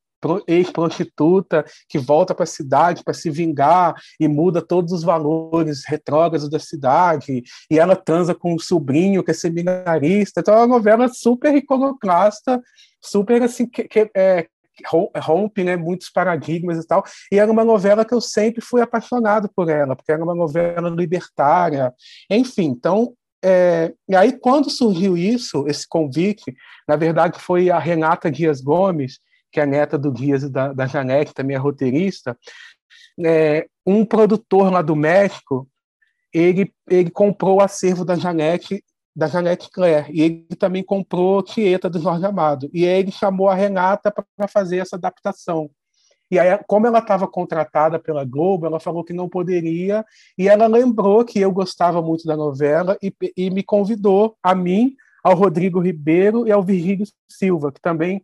ex-prostituta que volta para a cidade para se vingar e muda todos os valores retrógrados da cidade, e ela transa com um sobrinho que é seminarista. Então é uma novela super iconoclasta, super assim, que, que é, rompe né, muitos paradigmas e tal. E era uma novela que eu sempre fui apaixonado por ela, porque era uma novela libertária. Enfim, então é, e aí, quando surgiu isso, esse convite, na verdade foi a Renata Dias Gomes, que é a neta do Dias e da, da Janete, também é roteirista, é, um produtor lá do México, ele, ele comprou o acervo da Janete, da Janete Claire, e ele também comprou Tieta do Jorge Amado, e aí ele chamou a Renata para fazer essa adaptação. E aí, como ela estava contratada pela Globo, ela falou que não poderia, e ela lembrou que eu gostava muito da novela e, e me convidou, a mim, ao Rodrigo Ribeiro e ao Virgílio Silva, que também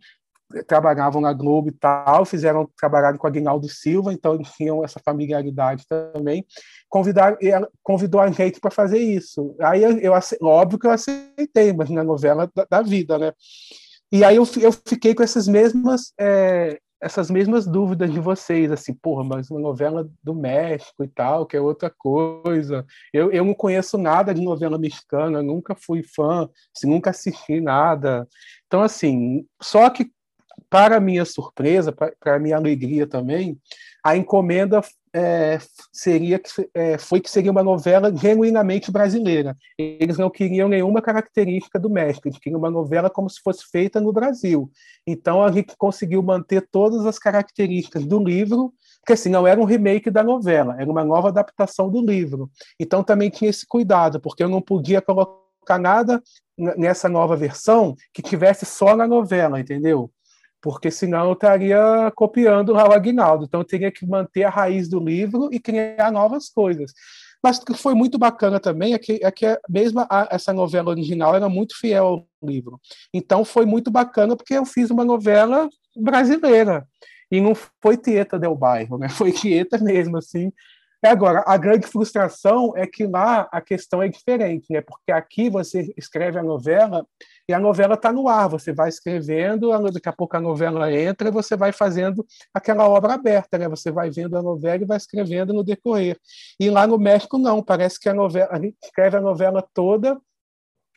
trabalhavam na Globo e tal, fizeram trabalhar com a Aguinaldo Silva, então [LAUGHS] tinham essa familiaridade também. Convidaram, convidou a gente para fazer isso. Aí eu, eu, óbvio que eu aceitei, mas na novela da, da vida, né? E aí eu, eu fiquei com essas mesmas é, essas mesmas dúvidas de vocês, assim, porra, mas uma novela do México e tal, que é outra coisa. Eu, eu não conheço nada de novela mexicana, nunca fui fã, assim, nunca assisti nada. Então, assim, só que para minha surpresa, para minha alegria também, a encomenda é, seria que é, foi que seria uma novela genuinamente brasileira. Eles não queriam nenhuma característica do México, eles queriam uma novela como se fosse feita no Brasil. Então a gente conseguiu manter todas as características do livro, porque assim não era um remake da novela, era uma nova adaptação do livro. Então também tinha esse cuidado, porque eu não podia colocar nada nessa nova versão que tivesse só na novela, entendeu? Porque senão eu estaria copiando o Aguinaldo. Então eu teria que manter a raiz do livro e criar novas coisas. Mas o que foi muito bacana também é que, é que mesmo a, essa novela original era muito fiel ao livro. Então foi muito bacana porque eu fiz uma novela brasileira. E não foi Tieta del Bairro, né? [LAUGHS] Foi Tieta mesmo, assim, Agora, a grande frustração é que lá a questão é diferente, né? Porque aqui você escreve a novela e a novela está no ar, você vai escrevendo, daqui a pouco a novela entra e você vai fazendo aquela obra aberta, né? Você vai vendo a novela e vai escrevendo no decorrer. E lá no México não, parece que a novela, a gente escreve a novela toda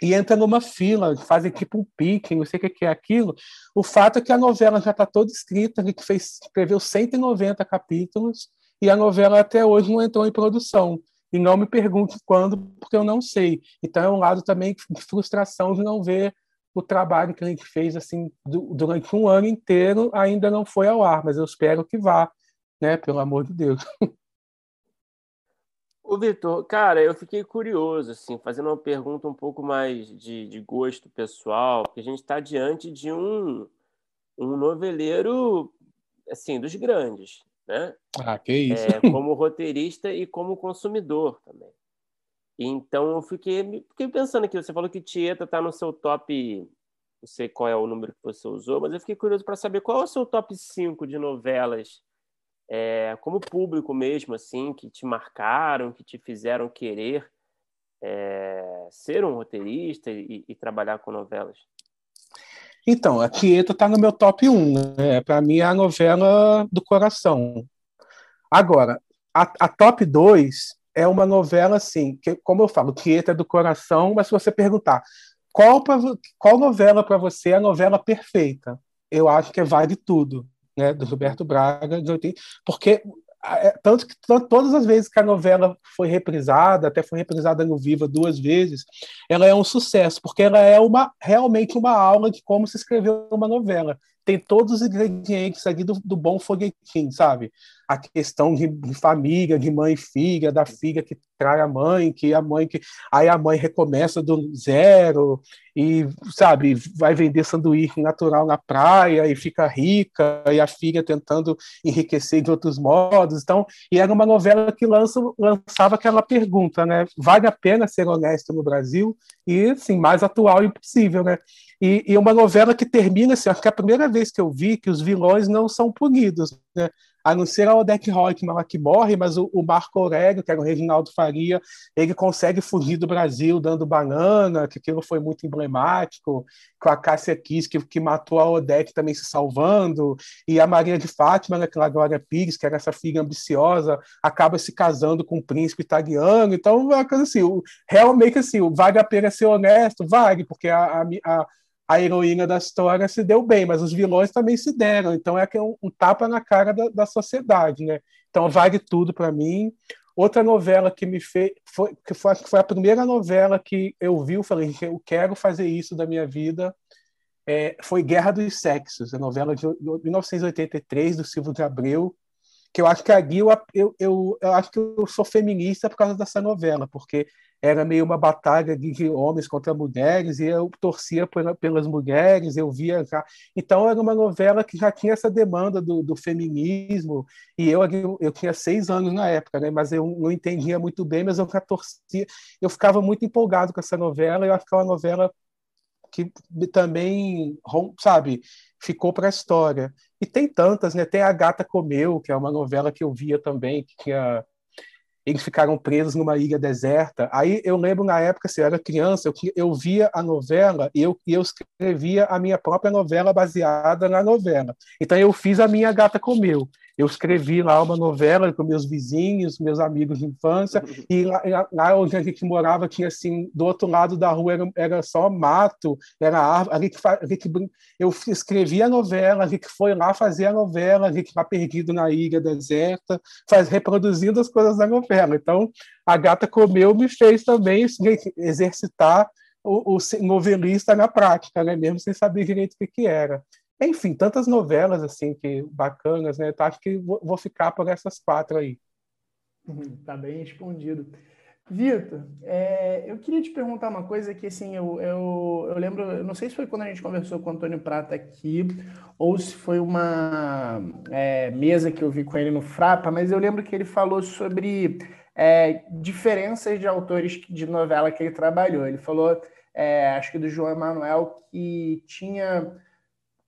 e entra numa fila, fazem tipo um pique, não sei o que é aquilo. O fato é que a novela já está toda escrita, a gente fez, escreveu 190 capítulos, e a novela até hoje não entrou em produção. E não me pergunte quando, porque eu não sei. Então é um lado também de frustração de não ver o trabalho que a gente fez assim durante um ano inteiro ainda não foi ao ar, mas eu espero que vá, né? Pelo amor de Deus. [LAUGHS] Ô, Vitor, cara, eu fiquei curioso, assim, fazendo uma pergunta um pouco mais de, de gosto pessoal, porque a gente está diante de um, um noveleiro, assim, dos grandes, né? Ah, que isso. É, como roteirista e como consumidor também. Então, eu fiquei, fiquei pensando aqui, você falou que Tieta está no seu top, não sei qual é o número que você usou, mas eu fiquei curioso para saber qual é o seu top 5 de novelas é, como público mesmo, assim, que te marcaram, que te fizeram querer é, ser um roteirista e, e, trabalhar com novelas? Então, a Tieta está no meu top 1. Né? Para mim, é a novela do coração. Agora, a, a top 2 é uma novela, assim, que, como eu falo, Tieta é do coração, mas se você perguntar qual, pra, qual novela para você é a novela perfeita, eu acho que é Vale Tudo né, do Roberto Braga, de 80, porque tanto que todas as vezes que a novela foi reprisada, até foi reprisada no Viva duas vezes, ela é um sucesso, porque ela é uma realmente uma aula de como se escrever uma novela tem todos os ingredientes ali do, do bom foguetim, sabe? A questão de, de, família, de mãe e filha, da filha que trai a mãe, que a mãe que aí a mãe recomeça do zero e sabe vai vender sanduíche natural na praia e fica rica e a filha tentando enriquecer de outros modos. Então, e era uma novela que lança, lançava aquela pergunta, né? Vale a pena ser honesto no Brasil? E assim mais atual impossível, né? E, e, uma novela que termina assim, acho que é a primeira vez que eu vi que os vilões não são punidos, né? a não ser a Odete Reutemann que morre, mas o, o, Marco Aurélio, que era o Reginaldo Faria, ele consegue fugir do Brasil dando banana, que aquilo foi muito emblemático, com a Cássia Kiss, que, que matou a Odete também se salvando, e a Maria de Fátima, né, a Glória Pires, que era essa filha ambiciosa, acaba se casando com um príncipe italiano, então é assim, realmente assim, vale a pena ser honesto, vale, porque a, a a heroína da história se deu bem, mas os vilões também se deram. Então é que é um, um tapa na cara da, da, sociedade, né? Então vale tudo para mim. Outra novela que me fez, foi, que foi, foi a primeira novela que eu vi, eu falei, eu quero fazer isso da minha vida, é, foi Guerra dos Sexos, a novela de 1983 do Silvio de Abreu, que eu acho que ali eu, eu, eu, eu acho que eu sou feminista por causa dessa novela, porque era meio uma batalha de homens contra mulheres, e eu torcia pelas mulheres, eu via já. Então, era uma novela que já tinha essa demanda do, do feminismo, e eu, eu tinha seis anos na época, né? mas eu não entendia muito bem, mas eu já torcia, eu ficava muito empolgado com essa novela, eu acho que é uma novela que também, sabe, ficou para a história. E tem tantas, né? Tem A Gata Comeu, que é uma novela que eu via também, que tinha eles ficaram presos numa ilha deserta. Aí eu lembro na época, se eu era criança, eu, eu via a novela e eu, eu escrevia a minha própria novela baseada na novela. Então eu fiz a minha Gata Comeu eu escrevi lá uma novela com meus vizinhos, meus amigos de infância, [LAUGHS] e lá, lá, onde a gente morava tinha assim, do outro lado da rua era, era só mato, era árvore, a gente, a gente, eu escrevi a novela, a gente foi lá fazer a novela, a gente está perdido na ilha deserta, faz, reproduzindo as coisas da novela. Então, a Gata Comeu me fez também exercitar o, o novelista na prática, né? mesmo sem saber direito o que, que era. Enfim, tantas novelas assim que bacanas, né? Então, acho que vou ficar por essas quatro aí. Uhum, tá bem respondido. Vitor, é, eu queria te perguntar uma coisa que, assim, eu, eu, eu lembro, não sei se foi quando a gente conversou com o Antônio Prata aqui, ou se foi uma é, mesa que eu vi com ele no Frapa, mas eu lembro que ele falou sobre é, diferenças de autores de novela que ele trabalhou. Ele falou, é, acho que do João Emanuel, que tinha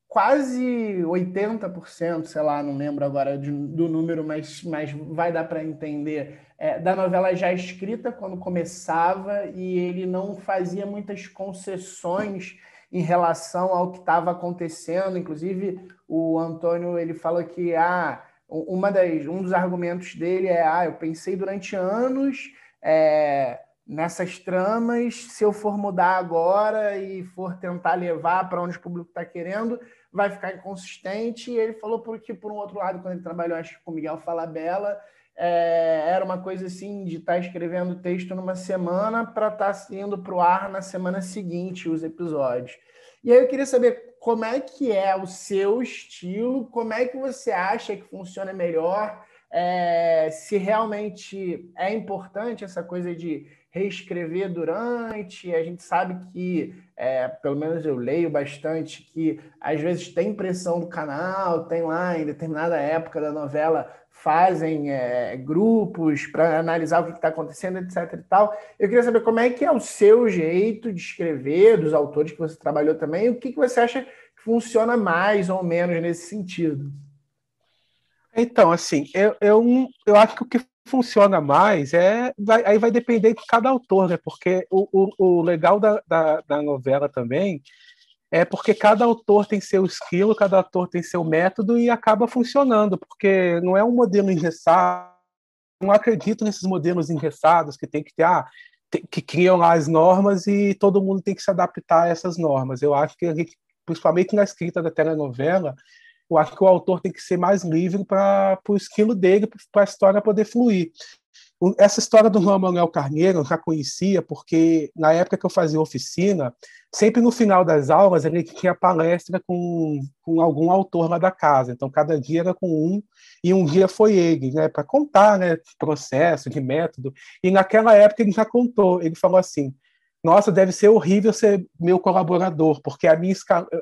quase 80%, sei lá, não lembro agora de, do número, mas, mas vai dar para entender, é, da novela já escrita quando começava e ele não fazia muitas concessões em relação ao que estava acontecendo. Inclusive, o Antônio ele fala que ah, uma das, um dos argumentos dele é ah, eu pensei durante anos. É, nessas tramas, se eu for mudar agora e for tentar levar para onde o público está querendo, vai ficar inconsistente. E ele falou porque, por um outro lado, quando ele trabalhou, acho com Miguel Falabella, é, era uma coisa assim de estar tá escrevendo texto numa semana para estar tá indo para o ar na semana seguinte os episódios. E aí eu queria saber como é que é o seu estilo, como é que você acha que funciona melhor é, se realmente é importante essa coisa de reescrever durante. A gente sabe que, é, pelo menos eu leio bastante, que às vezes tem pressão do canal, tem lá em determinada época da novela fazem é, grupos para analisar o que está acontecendo, etc. e tal. Eu queria saber como é que é o seu jeito de escrever, dos autores que você trabalhou também, o que, que você acha que funciona mais ou menos nesse sentido. Então, assim, eu, eu, eu acho que o que funciona mais é. Vai, aí vai depender de cada autor, né? Porque o, o, o legal da, da, da novela também é porque cada autor tem seu estilo, cada autor tem seu método e acaba funcionando, porque não é um modelo engessado. Não acredito nesses modelos engessados que tem que ter, ah, que criam lá as normas e todo mundo tem que se adaptar a essas normas. Eu acho que, principalmente na escrita da telenovela, eu acho que o autor tem que ser mais livre para o estilo dele, para a história poder fluir. Essa história do João Manuel Carneiro eu já conhecia, porque na época que eu fazia oficina, sempre no final das aulas ele tinha palestra com, com algum autor lá da casa. Então, cada dia era com um, e um dia foi ele, né, para contar né, processo, de método. E naquela época ele já contou, ele falou assim: nossa, deve ser horrível ser meu colaborador, porque a minha,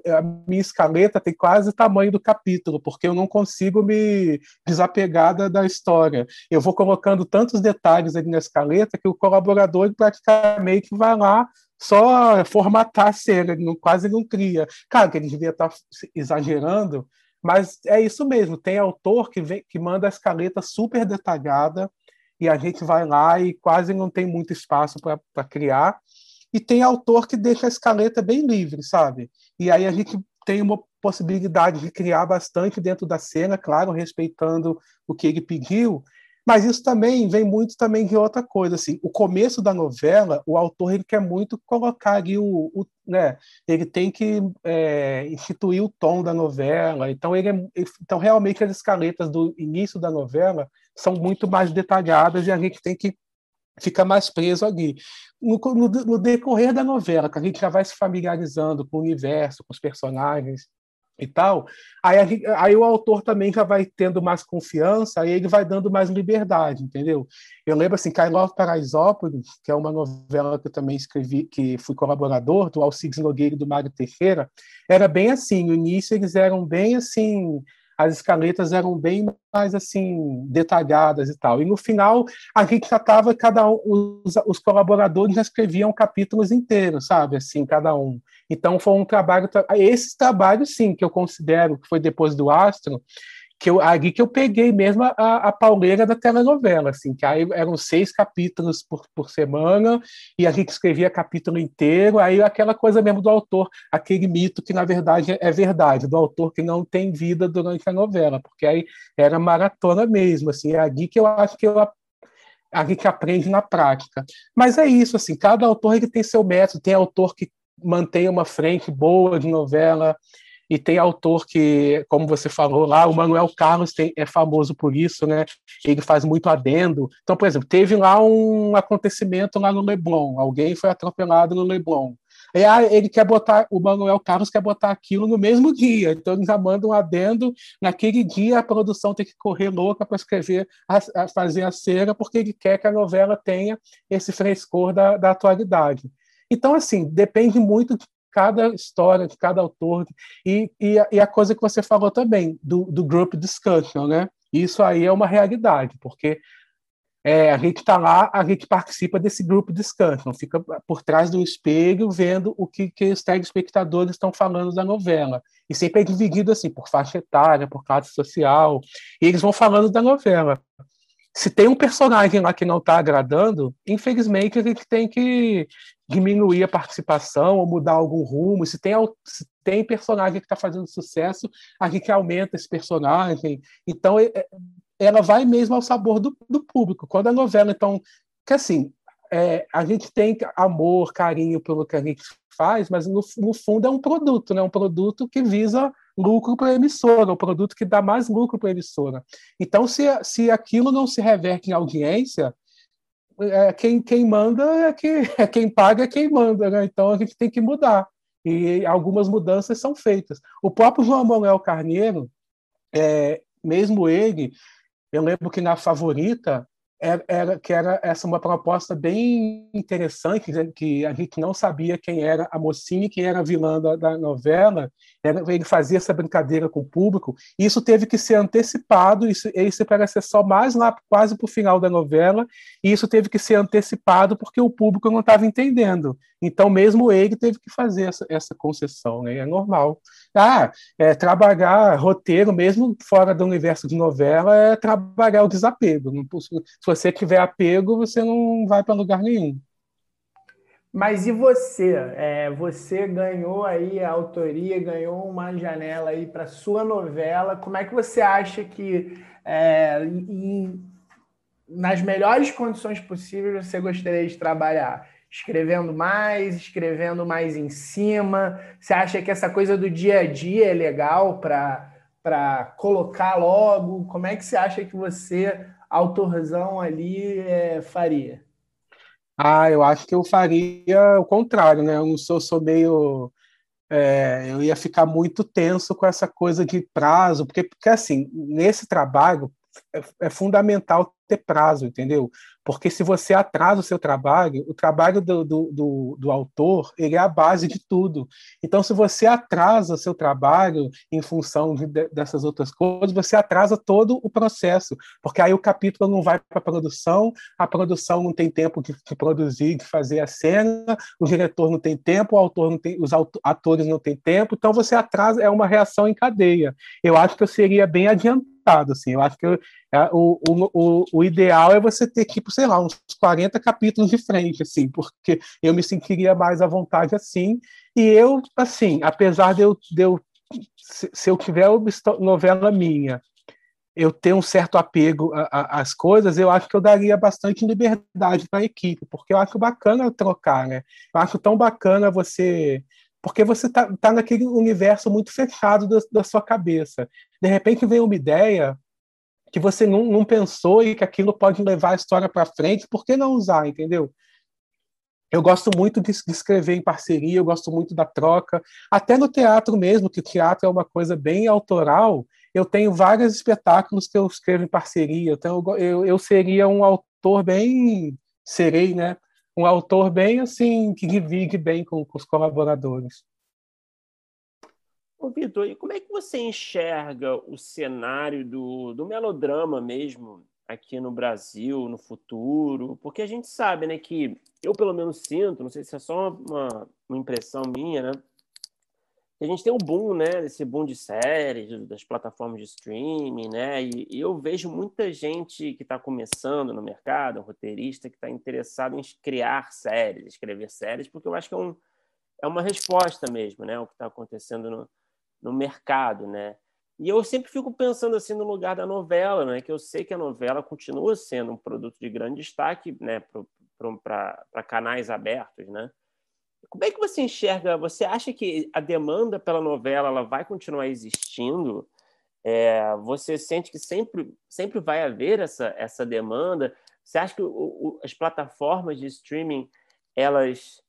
a minha escaleta tem quase o tamanho do capítulo, porque eu não consigo me desapegar da, da história. Eu vou colocando tantos detalhes ali na escaleta que o colaborador praticamente vai lá só formatar a cena, ele não, quase não cria. Claro que ele devia estar exagerando, mas é isso mesmo. Tem autor que, vem, que manda a escaleta super detalhada e a gente vai lá e quase não tem muito espaço para criar e tem autor que deixa a escaleta bem livre, sabe? E aí a gente tem uma possibilidade de criar bastante dentro da cena, claro, respeitando o que ele pediu, mas isso também vem muito também de outra coisa, assim, o começo da novela, o autor ele quer muito colocar ali o, o né, ele tem que é, instituir o tom da novela, então ele, é, então realmente as escaletas do início da novela são muito mais detalhadas e a gente tem que fica mais preso ali. No, no, no, decorrer da novela, que a gente já vai se familiarizando com o universo, com os personagens e tal, aí, aí o autor também já vai tendo mais confiança, aí ele vai dando mais liberdade, entendeu? Eu lembro assim, Carlos Paraisópolis, que é uma novela que eu também escrevi, que fui colaborador, do Alcides Nogueira e do Mário Teixeira, era bem assim, no início eles eram bem assim, as escaletas eram bem mais assim detalhadas e tal. E no final a gente já estava cada um, os, os, colaboradores já escreviam capítulos inteiros, sabe, assim cada um. Então foi um trabalho, esse trabalho sim que eu considero que foi depois do Astro, que eu, ali que eu peguei mesmo a, a pauleira da telenovela, assim, que aí eram seis capítulos por, por semana, e a gente escrevia capítulo inteiro, aí aquela coisa mesmo do autor, aquele mito que na verdade é verdade, do autor que não tem vida durante a novela, porque aí era maratona mesmo, assim, é ali que eu acho que eu a gente aprende na prática. Mas é isso, assim, cada autor ele tem seu método, tem autor que mantém uma frente boa de novela, e tem autor que, como você falou lá, o Manuel Carlos tem, é famoso por isso, né? Ele faz muito adendo. Então, por exemplo, teve lá um acontecimento lá no Leblon, alguém foi atropelado no Leblon. E aí ele quer botar, o Manuel Carlos quer botar aquilo no mesmo dia, então ele já manda um adendo. Naquele dia a produção tem que correr louca para escrever, a, a fazer a cera, porque ele quer que a novela tenha esse frescor da, da atualidade. Então, assim, depende muito de cada história, de cada autor. E, e, a, e a coisa que você falou também, do, do group discussion, né? Isso aí é uma realidade, porque é, a gente está lá, a gente participa desse grupo discussion, fica por trás do espelho vendo o que, que os telespectadores estão falando da novela. E sempre é dividido assim, por faixa etária, por classe social, e eles vão falando da novela se tem um personagem lá que não está agradando, infelizmente a gente tem que diminuir a participação ou mudar algum rumo. Se tem, se tem personagem que está fazendo sucesso, a gente aumenta esse personagem. Então, é, é, ela vai mesmo ao sabor do, do público. Quando a novela, então, que assim, é, a gente tem amor, carinho pelo que a gente faz, mas no, no fundo é um produto, né? Um produto que visa lucro para a emissora, o produto que dá mais lucro para a emissora. Então, se, se aquilo não se reverte em audiência, é, quem, quem manda é, que, [LAUGHS] é quem paga é quem manda, né? Então a gente tem que mudar. E algumas mudanças são feitas. O próprio João Manuel Carneiro, é, mesmo ele, Eu lembro que na favorita era, era, que era essa uma proposta bem interessante, que a gente não sabia quem era a mocinha e quem era a vilã da, da novela. Era, ele fazia essa brincadeira com o público. Isso teve que ser antecipado, isso, isso parece só mais lá quase para o final da novela, e isso teve que ser antecipado porque o público não estava entendendo. Então, mesmo ele teve que fazer essa, essa concessão, né? é normal. Ah, é, trabalhar roteiro, mesmo fora do universo de novela, é trabalhar o desapego. Se você tiver apego, você não vai para lugar nenhum. Mas e você? É, você ganhou aí a autoria, ganhou uma janela aí para sua novela. Como é que você acha que é, em, nas melhores condições possíveis você gostaria de trabalhar? Escrevendo mais, escrevendo mais em cima? Você acha que essa coisa do dia a dia é legal para colocar logo? Como é que você acha que você, autorzão ali, é, faria? Ah, eu acho que eu faria o contrário, né? Eu sou, sou meio. É, eu ia ficar muito tenso com essa coisa de prazo, porque, porque assim, nesse trabalho é, é fundamental ter prazo, entendeu? Porque se você atrasa o seu trabalho, o trabalho do, do, do, do, autor ele é a base de tudo. Então, se você atrasa o seu trabalho em função de, dessas outras coisas, você atrasa todo o processo, porque aí o capítulo não vai para a produção, a produção não tem tempo de, de, produzir, de fazer a cena, o diretor não tem tempo, o autor não tem, os atores não têm tempo, então você atrasa, é uma reação em cadeia. Eu acho que eu seria bem adiantado, assim, eu acho que eu, é, o, o, o, ideal é você ter, tipo, sei lá, uns 40 capítulos de frente, assim, porque eu me sentiria mais à vontade assim. E eu, assim, apesar de eu, de eu se, se eu tiver novela minha, eu ter um certo apego às coisas, eu acho que eu daria bastante liberdade para a equipe, porque eu acho bacana trocar, né? Eu acho tão bacana você porque você está tá naquele universo muito fechado da, da, sua cabeça. De repente vem uma ideia que você não, não pensou e que aquilo pode levar a história para frente, por que não usar, entendeu? Eu gosto muito de, escrever em parceria, eu gosto muito da troca, até no teatro mesmo, que o teatro é uma coisa bem autoral. Eu tenho vários espetáculos que eu escrevo em parceria, então eu, eu, eu seria um autor bem, serei, né? Um autor bem assim, que divide bem com, com os colaboradores. Ô, Vitor, e como é que você enxerga o cenário do, do melodrama mesmo aqui no Brasil, no futuro? Porque a gente sabe, né, que eu pelo menos sinto, não sei se é só uma, uma impressão minha, né? A gente tem um boom, né? Esse boom de séries, das plataformas de streaming, né? E, e eu vejo muita gente que está começando no mercado, um roteirista, que está interessado em criar séries, escrever séries, porque eu acho que é, um, é uma resposta mesmo, né? O que está acontecendo no, no mercado, né? E eu sempre fico pensando assim no lugar da novela, né? Que eu sei que a novela continua sendo um produto de grande destaque, né? Para canais abertos, né? Como é que você enxerga? Você acha que a demanda pela novela ela vai continuar existindo? É, você sente que sempre, sempre vai haver essa, essa demanda? Você acha que o, o, as plataformas de streaming elas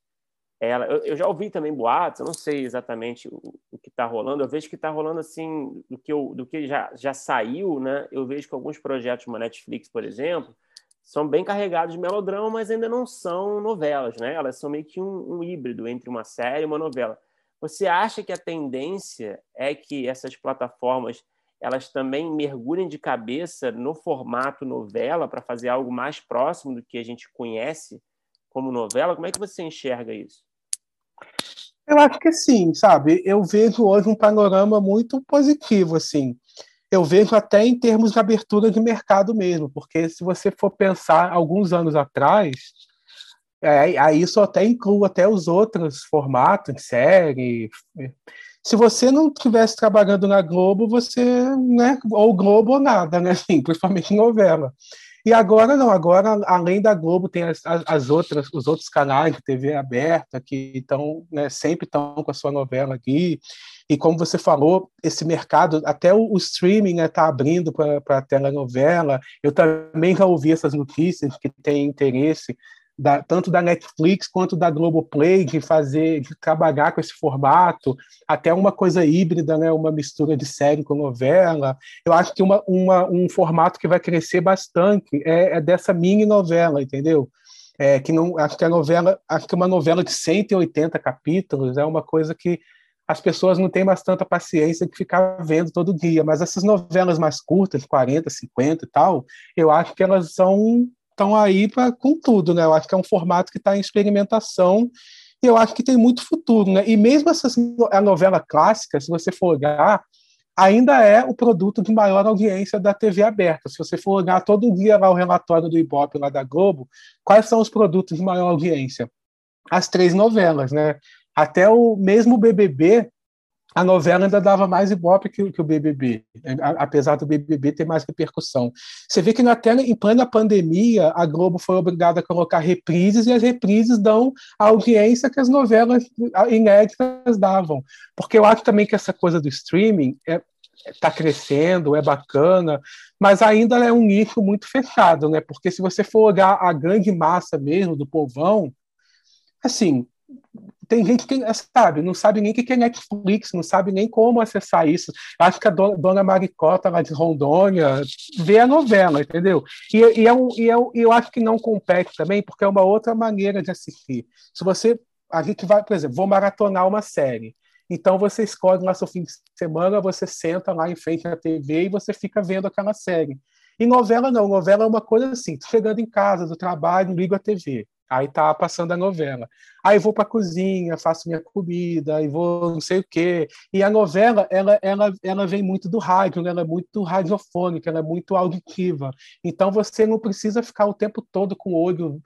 ela, eu, já ouvi também boatos, eu não sei exatamente o, o que está rolando. Eu vejo que está rolando assim do que, eu, do que já, já saiu, né? Eu vejo que alguns projetos, como a Netflix, por exemplo, são bem carregados de melodrama, mas ainda não são novelas, né? Elas são meio que um, um híbrido entre uma série e uma novela. Você acha que a tendência é que essas plataformas elas também mergulhem de cabeça no formato novela para fazer algo mais próximo do que a gente conhece como novela? Como é que você enxerga isso? Eu acho que sim, sabe? Eu vejo hoje um panorama muito positivo, assim. Eu vejo até em termos de abertura de mercado mesmo, porque se você for pensar alguns anos atrás, é, aí isso até inclui até os outros formatos, série. Se você não estivesse trabalhando na Globo, você, né, ou Globo ou nada, né, [LAUGHS] assim, principalmente novela. E agora não, agora além da Globo tem as, as outras, os outros canais de TV aberta que estão né, sempre estão com a sua novela aqui. E como você falou, esse mercado, até o, o streaming está né, tá abrindo para a telenovela. Eu também já ouvi essas notícias que tem interesse da, tanto da Netflix quanto da Globoplay de fazer, de trabalhar com esse formato, até uma coisa híbrida, né, uma mistura de série com novela. Eu acho que uma, uma, um formato que vai crescer bastante é, é dessa mini novela, entendeu? É, que não acho que a novela, acho que uma novela de 180 capítulos é uma coisa que as pessoas não têm mais tanta paciência de ficar vendo todo dia, mas essas novelas mais curtas, 40, 50 e tal, eu acho que elas são estão aí pra, com tudo, né? Eu acho que é um formato que está em experimentação e eu acho que tem muito futuro, né? E mesmo essas, a novela clássica, se você for olhar, ainda é o produto de maior audiência da TV aberta. Se você for olhar todo dia lá o relatório do Ibope lá da Globo, quais são os produtos de maior audiência? As três novelas, né? Até o mesmo BBB a novela ainda dava mais ibope que, que o BBB, apesar do BBB ter mais repercussão. Você vê que até em plena pandemia, a Globo foi obrigada a colocar reprises e as reprises dão a audiência que as novelas inéditas davam. Porque eu acho também que essa coisa do streaming é, está crescendo, é bacana, mas ainda é um nicho muito fechado, né? Porque se você for olhar a grande massa mesmo do povão, assim, tem gente que sabe, não sabe nem o que é Netflix, não sabe nem como acessar isso. Acho que a dona Maricota lá de Rondônia vê a novela, entendeu? E, e, é um, e, é e eu acho que não compete também, porque é uma outra maneira de assistir. Se você. A gente vai, por exemplo, vou maratonar uma série. Então você escolhe lá seu fim de semana, você senta lá em frente à TV e você fica vendo aquela série. E novela não, novela é uma coisa assim, chegando em casa do trabalho, ligo a TV. Aí tá passando a novela. Aí vou para a cozinha, faço minha comida, e vou não sei o quê. E a novela, ela, ela, ela vem muito do rádio, ela é muito radiofônica, ela é muito auditiva. Então você não precisa ficar o tempo todo com o olho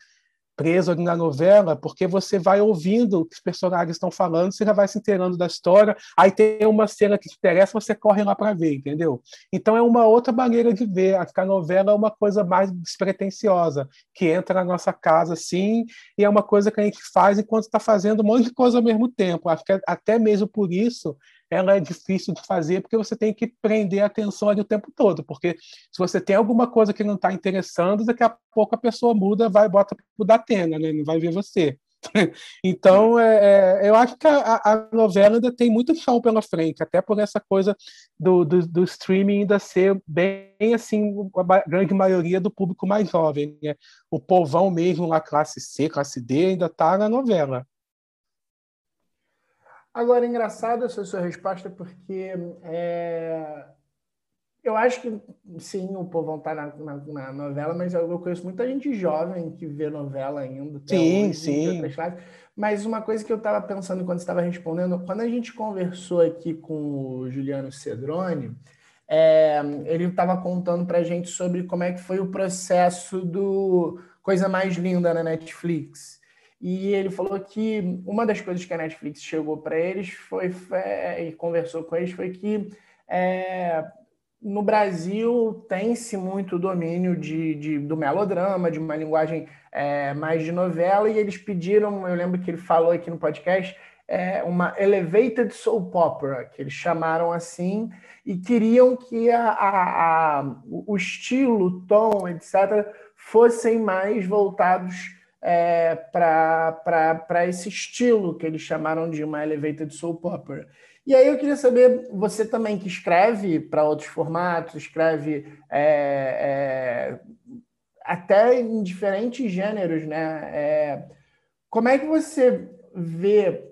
preso ali na novela, porque você vai ouvindo o que os personagens estão falando, você já vai se inteirando da história, aí tem uma cena que te interessa, você corre lá para ver, entendeu? Então é uma outra maneira de ver, a novela é uma coisa mais despretensiosa, que entra na nossa casa assim, e é uma coisa que a gente faz enquanto está fazendo um monte de coisa ao mesmo tempo. Acho que até mesmo por isso ela é difícil de fazer porque você tem que prender a atenção ali o tempo todo, porque se você tem alguma coisa que não está interessando, daqui a pouco a pessoa muda, vai bota o da né? não vai ver você. [LAUGHS] então, é, é, eu acho que a, a, novela ainda tem muito chão pela frente, até por essa coisa do, do, do, streaming ainda ser bem assim, a grande maioria do público mais jovem. Né? O povão mesmo, lá, classe C, classe D, ainda está na novela. Agora, engraçado essa sua resposta, porque é, eu acho que sim, o povão tá na, na, na, novela, mas eu conheço muita gente jovem que vê novela ainda. Sim, hoje, sim. Mas uma coisa que eu estava pensando quando estava respondendo, quando a gente conversou aqui com o Juliano Cedrone, é, ele estava contando para a gente sobre como é que foi o processo do Coisa Mais Linda na Netflix. E ele falou que uma das coisas que a Netflix chegou para eles foi, foi, e conversou com eles foi que é, no Brasil tem-se muito domínio de, de, do melodrama, de uma linguagem é, mais de novela, e eles pediram, eu lembro que ele falou aqui no podcast, é, uma elevated soap opera, que eles chamaram assim, e queriam que a, a, a, o estilo, o tom, etc., fossem mais voltados é, para esse estilo que eles chamaram de uma elevated soap opera. E aí eu queria saber, você também que escreve para outros formatos, escreve é, é, até em diferentes gêneros, né? É, como é que você vê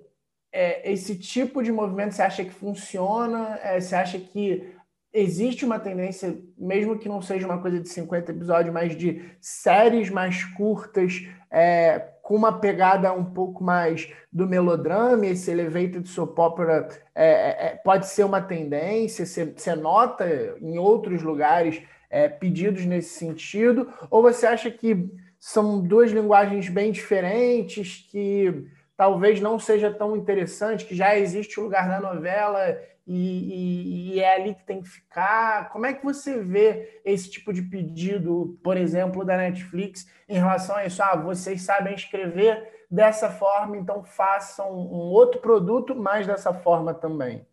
é, esse tipo de movimento? Você acha que funciona? É, você acha que existe uma tendência, mesmo que não seja uma coisa de 50 episódios, mas de séries mais curtas, é, com uma pegada um pouco mais do melodrama, esse elevated soap opera é, é, é pode ser uma tendência, você, nota em outros lugares é, pedidos nesse sentido, ou você acha que são duas linguagens bem diferentes, que talvez não seja tão interessante, que já existe o lugar na novela e, e, e, é ali que tem que ficar. Como é que você vê esse tipo de pedido, por exemplo, da Netflix em relação a isso? Ah, vocês sabem escrever dessa forma, então façam um outro produto, mas dessa forma também.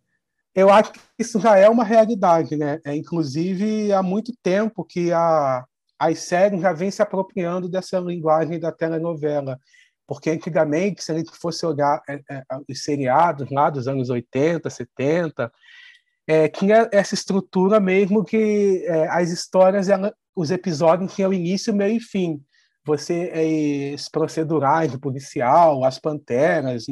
Eu acho que isso já é uma realidade, né? É, inclusive, há muito tempo que a, as séries já vêm se apropriando dessa linguagem da telenovela. Porque antigamente, se a gente fosse olhar é, é, os seriados lá dos anos 80, 70, é, tinha essa estrutura mesmo que é, as histórias, ela, os episódios tinham início, meio e fim. Você, é, os procedurais do policial, as panteras,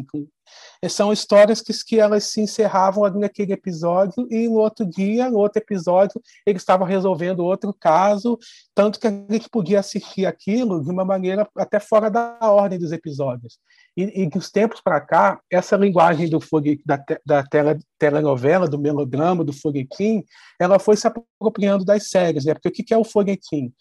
são histórias que, que elas se encerravam ali naquele episódio e no outro dia, no outro episódio, eles estavam resolvendo outro caso, tanto que a gente podia assistir aquilo de uma maneira até fora da ordem dos episódios. E, e dos tempos para cá, essa linguagem do da, da tela, telenovela, do melodrama, do foguetim, ela foi se apropriando das séries, né? Porque o que é o foguetim?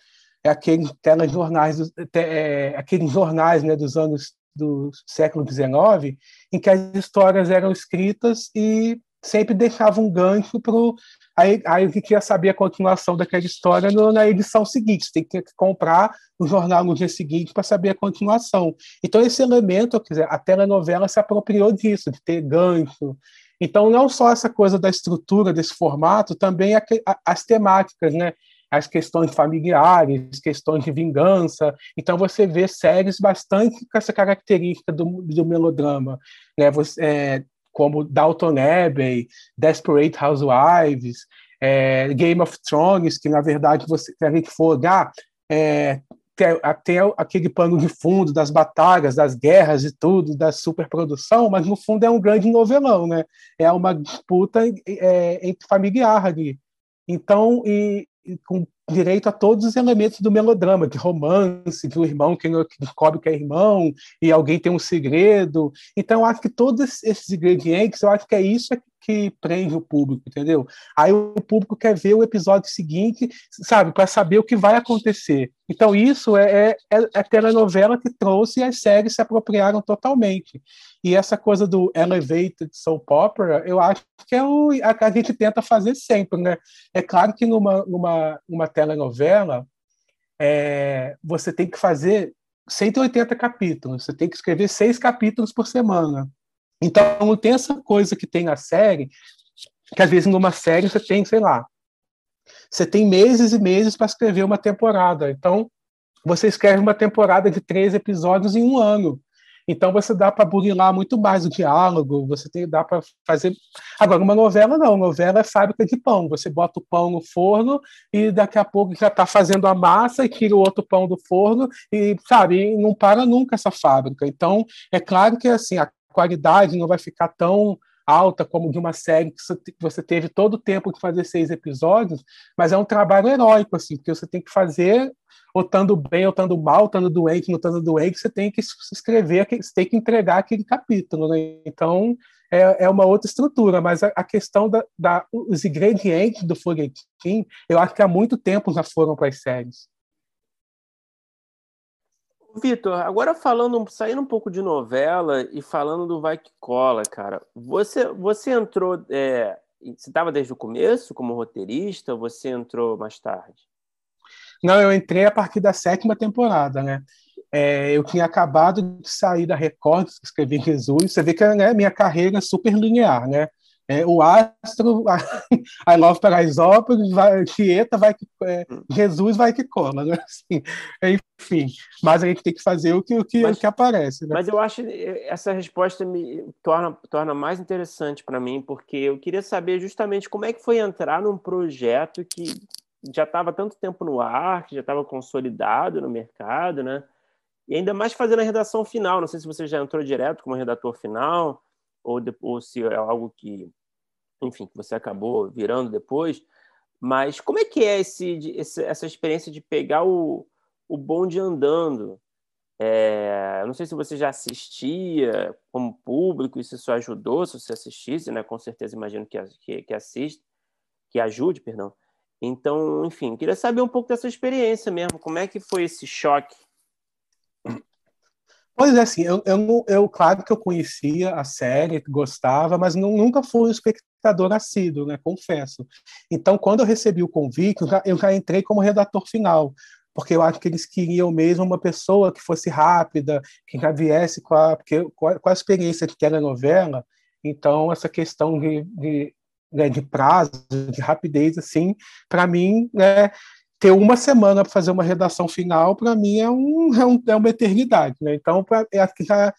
É aqueles telejornais, é, aqueles jornais né, dos anos do século XIX, em que as histórias eram escritas e sempre deixava um gancho para aí, aí que queria saber a continuação daquela história no, na edição seguinte. Tem que comprar o jornal no dia seguinte para saber a continuação. Então esse elemento, quer dizer, a telenovela se apropriou disso, de ter gancho. Então não só essa coisa da estrutura desse formato, também a, a, as temáticas, né? As questões familiares, questões de vingança. Então você vê séries bastante com essa característica do, do melodrama, né? Você, é, como Downton Abbey, Desperate Housewives, é, Game of Thrones, que na verdade você, se a gente for olhar, é, tem, aquele pano de fundo das batalhas, das guerras e tudo, da superprodução, mas no fundo é um grande novelão, né? É uma disputa é, entre familiar ali. Então, e, com direito a todos os elementos do melodrama, de romance, de um irmão que descobre que é irmão, e alguém tem um segredo. Então, eu acho que todos esses ingredientes, eu acho que é isso que prende o público, entendeu? Aí o público quer ver o episódio seguinte, sabe, para saber o que vai acontecer. Então, isso é, é, é a telenovela que trouxe e as séries se apropriaram totalmente. E essa coisa do elevated soap opera, eu acho que é o a a gente tenta fazer sempre, né? É claro que numa, numa, numa telenovela, é, você tem que fazer 180 capítulos, você tem que escrever seis capítulos por semana. Então, não tem essa coisa que tem na série, que às vezes numa série você tem, sei lá, você tem meses e meses para escrever uma temporada. Então, você escreve uma temporada de três episódios em um ano. Então você dá para burilar muito mais o diálogo, você tem, dá para fazer. Agora, uma novela não, novela é fábrica de pão. Você bota o pão no forno e daqui a pouco já está fazendo a massa e tira o outro pão do forno e, sabe, não para nunca essa fábrica. Então, é claro que assim, a qualidade não vai ficar tão alta como de uma série que você teve todo o tempo de fazer seis episódios, mas é um trabalho heróico, assim, porque você tem que fazer ou estando bem, ou estando mal, estando doente, não estando doente, você tem que escrever, você tem que entregar aquele capítulo. Né? Então, é, é uma outra estrutura, mas a, a questão da, da, ingredientes do foguetim, eu acho que há muito tempo já foram para as séries. Vitor, agora falando, saindo um pouco de novela e falando do Vai Que Cola, cara, você, você entrou, é, você estava desde o começo como roteirista, ou você entrou mais tarde? Não, eu entrei a partir da sétima temporada, né? É, eu tinha acabado de sair da Record, escrevi Jesus. Você vê que né, minha carreira é super linear, né? É, o Astro, a, [LAUGHS] I Love Paraisópolis, vai, Tieta vai que, é, Jesus vai que cola, né? [LAUGHS] Assim, enfim, mas a gente tem que fazer o que, o que, mas, o que aparece. Né? Mas eu acho que essa resposta me torna, torna mais interessante para mim, porque eu queria saber justamente como é que foi entrar num projeto que já estava tanto tempo no ar, que já estava consolidado no mercado, né? E ainda mais fazendo a redação final. Não sei se você já entrou direto como redator final ou, ou se é algo que, enfim, que você acabou virando depois. Mas como é que é esse, esse essa experiência de pegar o, o bonde andando? É, não sei se você já assistia como público, isso ajudou, se você assistisse, né? Com certeza imagino que, que, que assiste, que ajude, perdão. Então, enfim, queria saber um pouco dessa experiência mesmo. Como é que foi esse choque? Pois é, assim, eu, eu, eu claro que eu conhecia a série, gostava, mas não, nunca fui um espectador assíduo, né, confesso. Então, quando eu recebi o convite, eu já, eu já entrei como redator final, porque eu acho que eles queriam mesmo uma pessoa que fosse rápida, que já viesse com a, porque, com a, com a experiência de telenovela, então essa questão de, de né, de prazo, de rapidez, assim, para mim, né, ter uma semana para fazer uma redação final, para mim, é, um, é, um, é uma eternidade. Né? Então, pra, é, já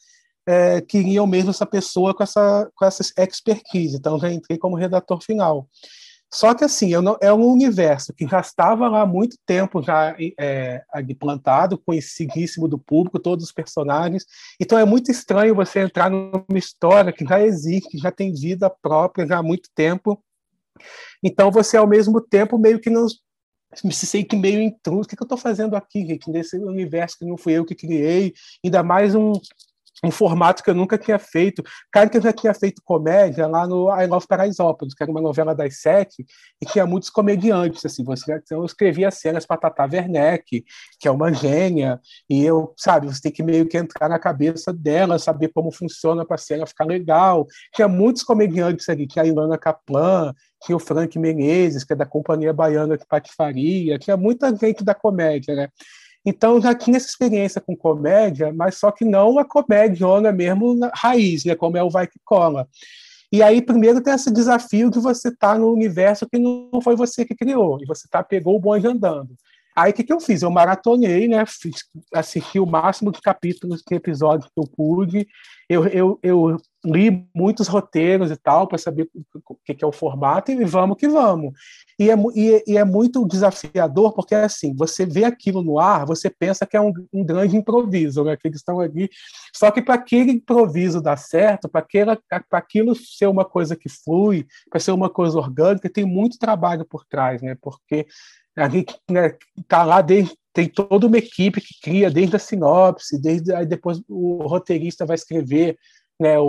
é, queriam mesmo essa pessoa com essa, com essa expertise. Então, já entrei como redator final. Só que, assim, não, é um universo que já estava lá há muito tempo, já é, plantado, conhecidíssimo do público, todos os personagens. Então, é muito estranho você entrar numa história que já existe, que já tem vida própria já há muito tempo. Então, você, ao mesmo tempo, meio que não me sente meio intruso. O que, que eu estou fazendo aqui, gente, nesse universo que não fui eu que criei? Ainda mais um, um formato que eu nunca tinha feito. Cara, que eu já tinha feito comédia lá no I Love Paraisópolis, que era uma novela das sete, e tinha muitos comediantes, assim, você, eu escrevia cenas para Tata Werneck, que é uma gênia, e eu, sabe, você tem que meio que entrar na cabeça dela, saber como funciona para a cena ficar legal. Tinha muitos comediantes ali, tinha a Ilana Kaplan, tinha o Frank Menezes, que é da Companhia Baiana de Patifaria, tinha muita gente da comédia, né? Então já tinha essa experiência com comédia, mas só que não a comédia mesmo raiz, né, como é o Vai Que Cola. E aí, primeiro, tem esse desafio de você estar tá no universo que não foi você que criou, e você tá, pegou o bonde andando. Aí, o que, que eu fiz? Eu maratonei, né? Fiz, assisti o máximo de capítulos de episódios que eu pude. Eu, eu, eu li muitos roteiros e tal, para saber o que, é o formato, e vamos que vamos. E é, e, é muito desafiador, porque assim, você vê aquilo no ar, você pensa que é um, um grande improviso, né? Que eles estão ali. Só que para aquele improviso dar certo, para aquilo ser uma coisa que flui, para ser uma coisa orgânica, tem muito trabalho por trás, né? Porque a gente né, tá lá desde tem toda uma equipe que cria desde a sinopse, desde aí depois o roteirista vai escrever, né, o,